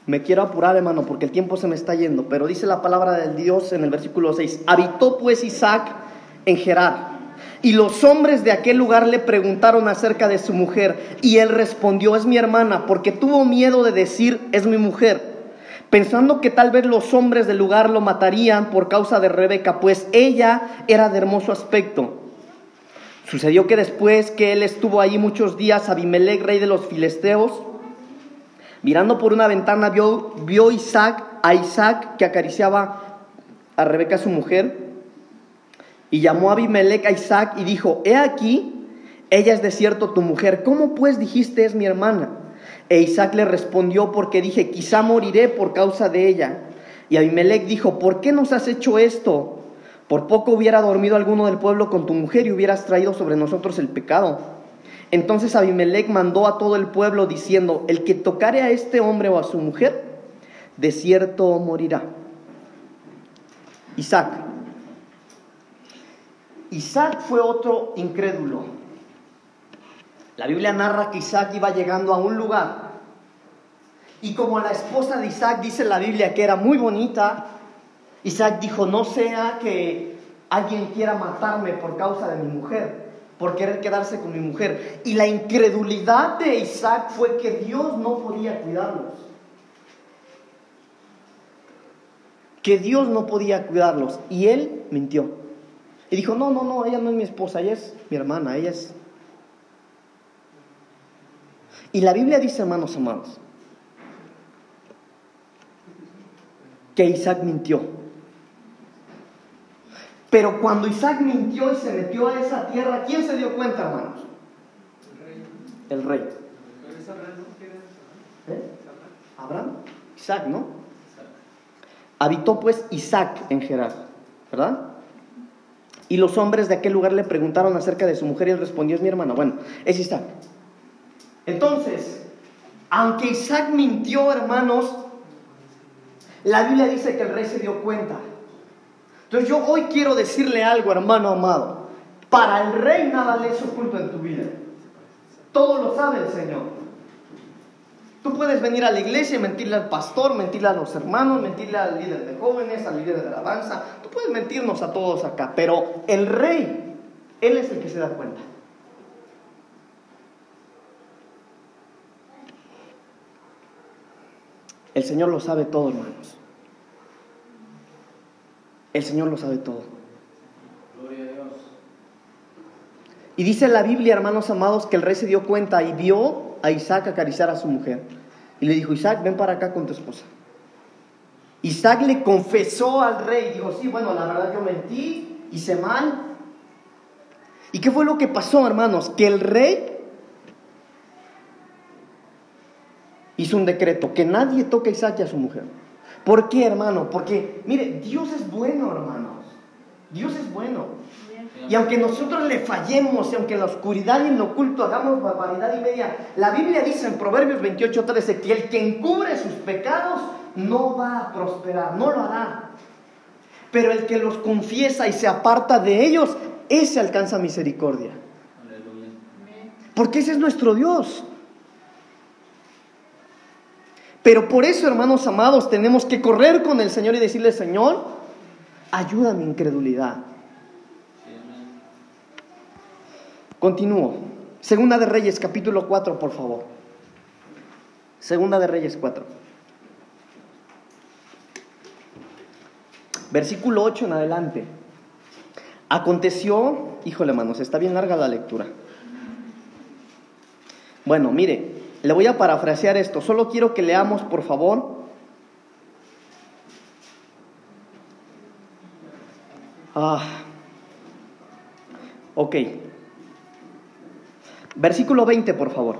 Me quiero apurar, hermano, porque el tiempo se me está yendo, pero dice la palabra del Dios en el versículo 6. Habitó pues Isaac en Gerar. Y los hombres de aquel lugar le preguntaron acerca de su mujer, y él respondió, es mi hermana, porque tuvo miedo de decir, es mi mujer, pensando que tal vez los hombres del lugar lo matarían por causa de Rebeca, pues ella era de hermoso aspecto. Sucedió que después que él estuvo allí muchos días, Abimelech, rey de los filisteos, Mirando por una ventana vio, vio Isaac, a Isaac que acariciaba a Rebeca su mujer y llamó a Abimelech a Isaac y dijo, he aquí, ella es de cierto tu mujer, ¿cómo pues dijiste es mi hermana? E Isaac le respondió porque dije, quizá moriré por causa de ella. Y Abimelech dijo, ¿por qué nos has hecho esto? Por poco hubiera dormido alguno del pueblo con tu mujer y hubieras traído sobre nosotros el pecado. Entonces Abimelech mandó a todo el pueblo diciendo, el que tocare a este hombre o a su mujer, de cierto morirá. Isaac. Isaac fue otro incrédulo. La Biblia narra que Isaac iba llegando a un lugar y como la esposa de Isaac dice la Biblia que era muy bonita, Isaac dijo, no sea que alguien quiera matarme por causa de mi mujer por querer quedarse con mi mujer. Y la incredulidad de Isaac fue que Dios no podía cuidarlos. Que Dios no podía cuidarlos. Y él mintió. Y dijo, no, no, no, ella no es mi esposa, ella es mi hermana, ella es... Y la Biblia dice, hermanos amados, que Isaac mintió. Pero cuando Isaac mintió y se metió a esa tierra, ¿quién se dio cuenta, hermanos? El rey. ¿Eh? Abraham. Isaac, ¿no? Habitó pues Isaac en Gerar, ¿verdad? Y los hombres de aquel lugar le preguntaron acerca de su mujer y él respondió, es mi hermana. Bueno, es Isaac. Entonces, aunque Isaac mintió, hermanos, la Biblia dice que el rey se dio cuenta. Entonces yo hoy quiero decirle algo, hermano amado. Para el rey nada le es oculto en tu vida. Todo lo sabe el Señor. Tú puedes venir a la iglesia y mentirle al pastor, mentirle a los hermanos, mentirle al líder de jóvenes, al líder de alabanza. Tú puedes mentirnos a todos acá, pero el rey, él es el que se da cuenta. El Señor lo sabe todo, hermanos. El Señor lo sabe todo. Gloria a Dios. Y dice la Biblia, hermanos amados, que el rey se dio cuenta y vio a Isaac acariciar a su mujer. Y le dijo, Isaac, ven para acá con tu esposa. Isaac le confesó al rey, dijo, sí, bueno, la verdad yo mentí, hice mal, ¿Y qué fue lo que pasó, hermanos? Que el rey hizo un decreto, que nadie toque a Isaac y a su mujer. ¿Por qué, hermano? Porque, mire, Dios es bueno, hermanos. Dios es bueno. Y aunque nosotros le fallemos, y aunque en la oscuridad y en lo oculto hagamos barbaridad y media, la Biblia dice en Proverbios 28:13 que el que encubre sus pecados no va a prosperar, no lo hará. Pero el que los confiesa y se aparta de ellos, ese alcanza misericordia. Porque ese es nuestro Dios. Pero por eso, hermanos amados, tenemos que correr con el Señor y decirle, Señor, ayuda a mi incredulidad. Continúo. Segunda de Reyes, capítulo 4, por favor. Segunda de Reyes 4. Versículo 8 en adelante. Aconteció, híjole hermanos, está bien larga la lectura. Bueno, mire, le voy a parafrasear esto, solo quiero que leamos, por favor. Ah, ok. Versículo 20, por favor.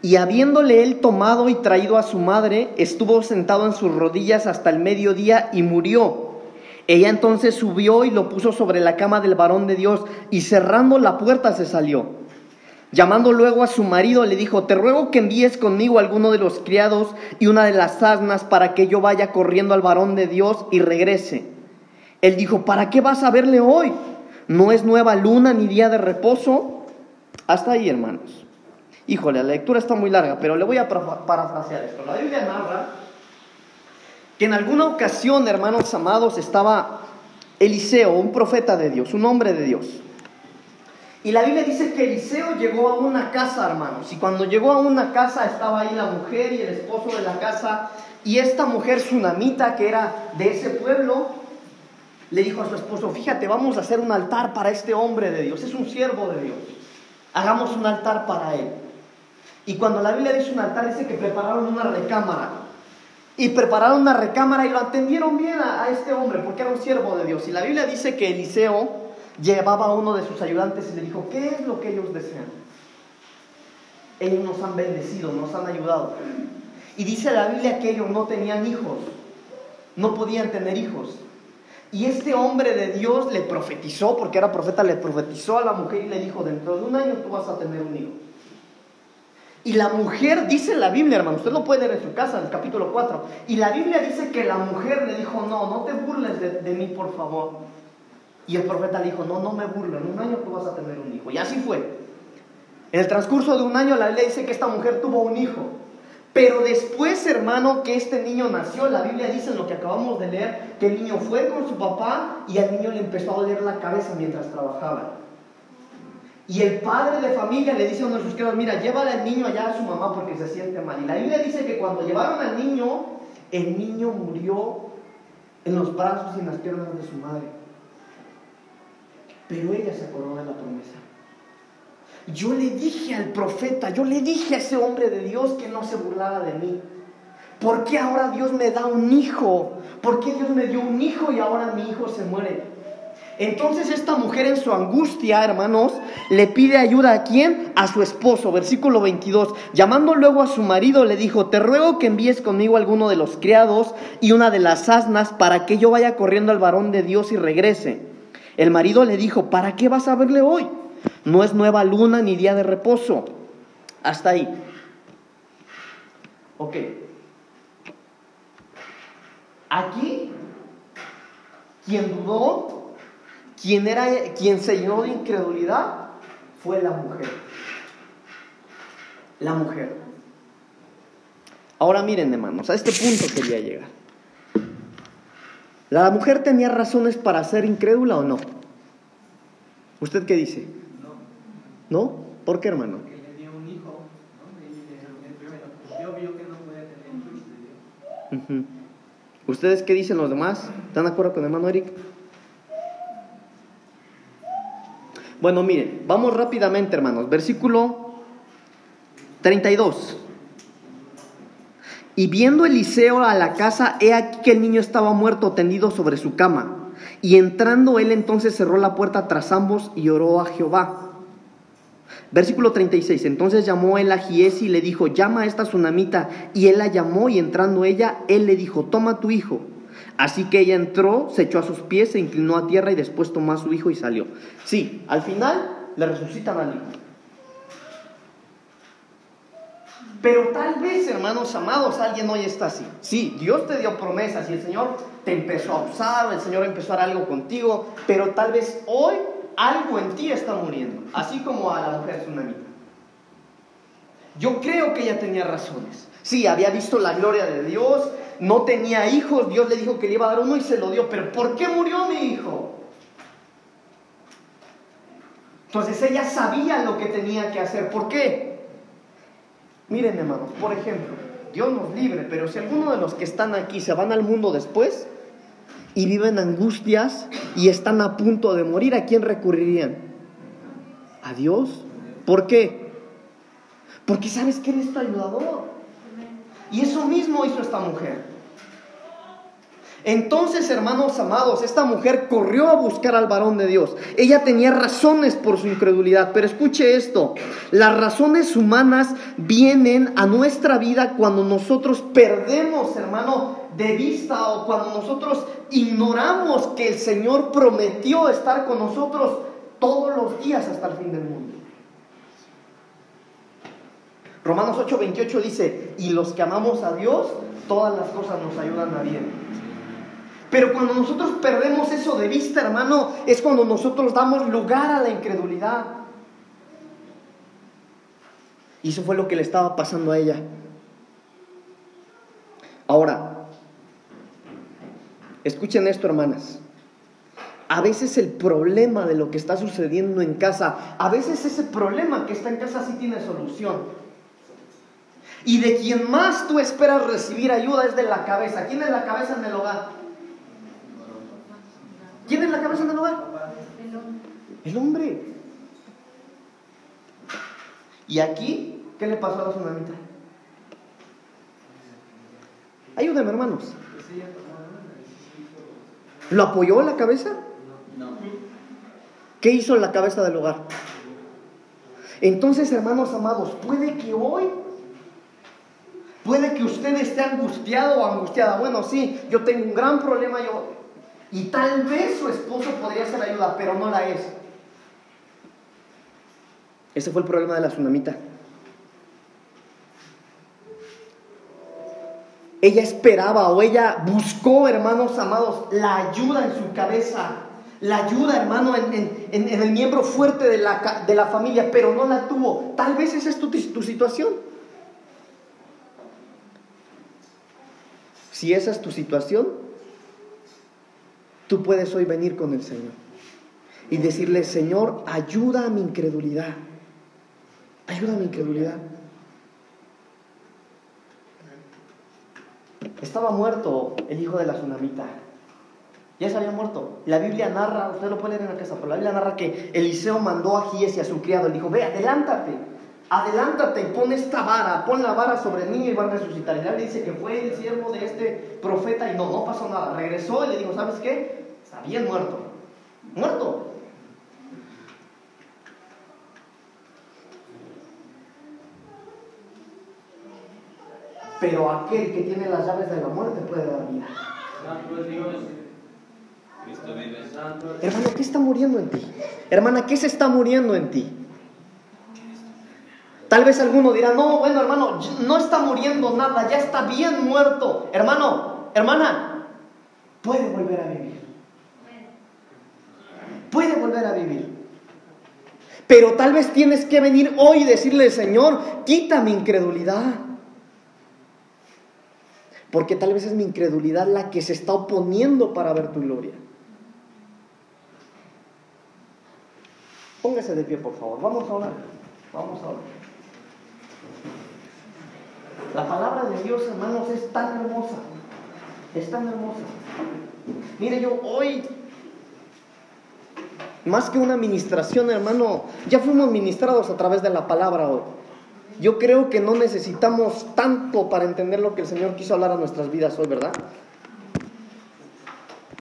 Y habiéndole él tomado y traído a su madre, estuvo sentado en sus rodillas hasta el mediodía y murió. Ella entonces subió y lo puso sobre la cama del varón de Dios y cerrando la puerta se salió. Llamando luego a su marido le dijo, te ruego que envíes conmigo a alguno de los criados y una de las asnas para que yo vaya corriendo al varón de Dios y regrese. Él dijo, ¿para qué vas a verle hoy? ¿No es nueva luna ni día de reposo? Hasta ahí, hermanos. Híjole, la lectura está muy larga, pero le voy a parafrasear esto. La Biblia narra que en alguna ocasión, hermanos amados, estaba Eliseo, un profeta de Dios, un hombre de Dios. Y la Biblia dice que Eliseo llegó a una casa, hermanos, y cuando llegó a una casa estaba ahí la mujer y el esposo de la casa, y esta mujer sunamita que era de ese pueblo, le dijo a su esposo, fíjate, vamos a hacer un altar para este hombre de Dios, es un siervo de Dios, hagamos un altar para él. Y cuando la Biblia dice un altar, dice que prepararon una recámara y prepararon una recámara y lo atendieron bien a, este hombre porque era un siervo de Dios. Y la Biblia dice que Eliseo llevaba a uno de sus ayudantes y le dijo, ¿qué es lo que ellos desean? Ellos nos han bendecido, nos han ayudado. Y dice la Biblia que ellos no tenían hijos, no podían tener hijos. Y este hombre de Dios le profetizó, porque era profeta, le profetizó a la mujer y le dijo, dentro de un año tú vas a tener un hijo. Y la mujer, dice la Biblia, hermano, usted lo puede ver en su casa, en el capítulo 4. Y la Biblia dice que la mujer le dijo, no, no te burles de, mí, por favor. Y el profeta le dijo, no, no me burlo, en un año tú vas a tener un hijo. Y así fue. En el transcurso de un año la Biblia dice que esta mujer tuvo un hijo. Pero después, hermano, que este niño nació, la Biblia dice en lo que acabamos de leer, que el niño fue con su papá y al niño le empezó a doler la cabeza mientras trabajaba. Y el padre de familia le dice a uno de sus criados, mira, llévale al niño allá a su mamá porque se siente mal. Y la Biblia dice que cuando llevaron al niño, el niño murió en los brazos y en las piernas de su madre. Pero ella se acordó de la promesa. Yo le dije al profeta, yo le dije a ese hombre de Dios que no se burlara de mí. ¿Por qué ahora Dios me da un hijo? ¿Por qué Dios me dio un hijo y ahora mi hijo se muere? Entonces esta mujer en su angustia, hermanos, le pide ayuda a quién? A su esposo, versículo 22. Llamando luego a su marido, le dijo, te ruego que envíes conmigo alguno de los criados y una de las asnas para que yo vaya corriendo al varón de Dios y regrese. El marido le dijo, ¿para qué vas a verle hoy? No es nueva luna ni día de reposo. Hasta ahí. Ok. Aquí, quien dudó quien, era, quien se llenó de incredulidad fue la mujer. La mujer. Ahora miren, hermanos, a este punto quería llegar. ¿La mujer tenía razones para ser incrédula o no? ¿Usted qué dice? No. ¿Por qué, hermano? Porque le dio un hijo, ¿no? vio que no podía tener ¿Ustedes qué dicen los demás? ¿Están de acuerdo con el hermano Eric? Bueno, miren, vamos rápidamente, hermanos. Versículo 32. Y viendo Eliseo a la casa, he aquí que el niño estaba muerto tendido sobre su cama. Y entrando él entonces cerró la puerta tras ambos y oró a Jehová. Versículo 36. Entonces llamó él a Giesi y le dijo, llama a esta tsunamita. Y él la llamó y entrando ella, él le dijo, toma tu hijo. Así que ella entró, se echó a sus pies, se inclinó a tierra y después tomó a su hijo y salió. Sí, al final le resucitan al hijo. Pero tal vez, hermanos amados, alguien hoy está así. Sí, Dios te dio promesas y el Señor te empezó a usar, el Señor empezó a hacer algo contigo, pero tal vez hoy algo en ti está muriendo, así como a la mujer tsunamita. Yo creo que ella tenía razones. Sí, había visto la gloria de Dios, no tenía hijos, Dios le dijo que le iba a dar uno y se lo dio, pero ¿por qué murió mi hijo? Entonces ella sabía lo que tenía que hacer. ¿Por qué? Miren hermanos, por ejemplo, Dios nos libre, pero si alguno de los que están aquí se van al mundo después y viven angustias y están a punto de morir, ¿a quién recurrirían? ¿A Dios? ¿Por qué? Porque sabes que eres tu ayudador. Y eso mismo hizo esta mujer. Entonces, hermanos amados, esta mujer corrió a buscar al varón de Dios. Ella tenía razones por su incredulidad, pero escuche esto, las razones humanas vienen a nuestra vida cuando nosotros perdemos, hermano, de vista o cuando nosotros ignoramos que el Señor prometió estar con nosotros todos los días hasta el fin del mundo. Romanos 8:28 dice, y los que amamos a Dios, todas las cosas nos ayudan a bien. Pero cuando nosotros perdemos eso de vista, hermano, es cuando nosotros damos lugar a la incredulidad. Y eso fue lo que le estaba pasando a ella. Ahora, escuchen esto, hermanas. A veces el problema de lo que está sucediendo en casa, a veces ese problema que está en casa sí tiene solución. Y de quien más tú esperas recibir ayuda es de la cabeza. ¿Quién es la cabeza en el hogar? ¿Quién es la cabeza en el hogar? El hombre. ¿Y aquí qué le pasó a la tsunamita? Ayúdame, hermanos. ¿Lo apoyó la cabeza? ¿Qué hizo la cabeza del hogar? Entonces, hermanos amados, puede que hoy Puede que usted esté angustiado o angustiada. Bueno, sí, yo tengo un gran problema yo. Y tal vez su esposo podría ser ayuda, pero no la es. Ese fue el problema de la tsunamita. Ella esperaba o ella buscó, hermanos amados, la ayuda en su cabeza, la ayuda, hermano, en, el miembro fuerte de la, de la, familia, pero no la tuvo. Tal vez esa es tu, tu situación. Si esa es tu situación, tú puedes hoy venir con el Señor y decirle, Señor, ayuda a mi incredulidad. Ayuda a mi incredulidad. Estaba muerto el hijo de la tsunamita. Ya se había muerto. La Biblia narra, usted lo puede leer en la casa, pero la Biblia narra que Eliseo mandó a Gies y a su criado. Le dijo, ve, adelántate adelántate pon esta vara, pon la vara sobre el niño y va a resucitar. Y le dice que fue el siervo de este profeta y no, no pasó nada. Regresó y le dijo, ¿sabes qué? Está bien muerto. Muerto. Pero aquel que tiene las llaves de la muerte puede dar vida. Hermano, ¿qué está muriendo en ti? Hermana, ¿qué se está muriendo en ti? Tal vez alguno dirá, no, bueno hermano, no está muriendo nada, ya está bien muerto. Hermano, hermana, puede volver a vivir. Puede volver a vivir. Pero tal vez tienes que venir hoy y decirle, Señor, quita mi incredulidad. Porque tal vez es mi incredulidad la que se está oponiendo para ver tu gloria. Póngase de pie, por favor. Vamos a orar. Vamos a orar. La palabra de Dios, hermanos, es tan hermosa. Es tan hermosa. Mire, yo hoy, más que una administración, hermano, ya fuimos ministrados a través de la palabra hoy. Yo creo que no necesitamos tanto para entender lo que el Señor quiso hablar a nuestras vidas hoy, ¿verdad?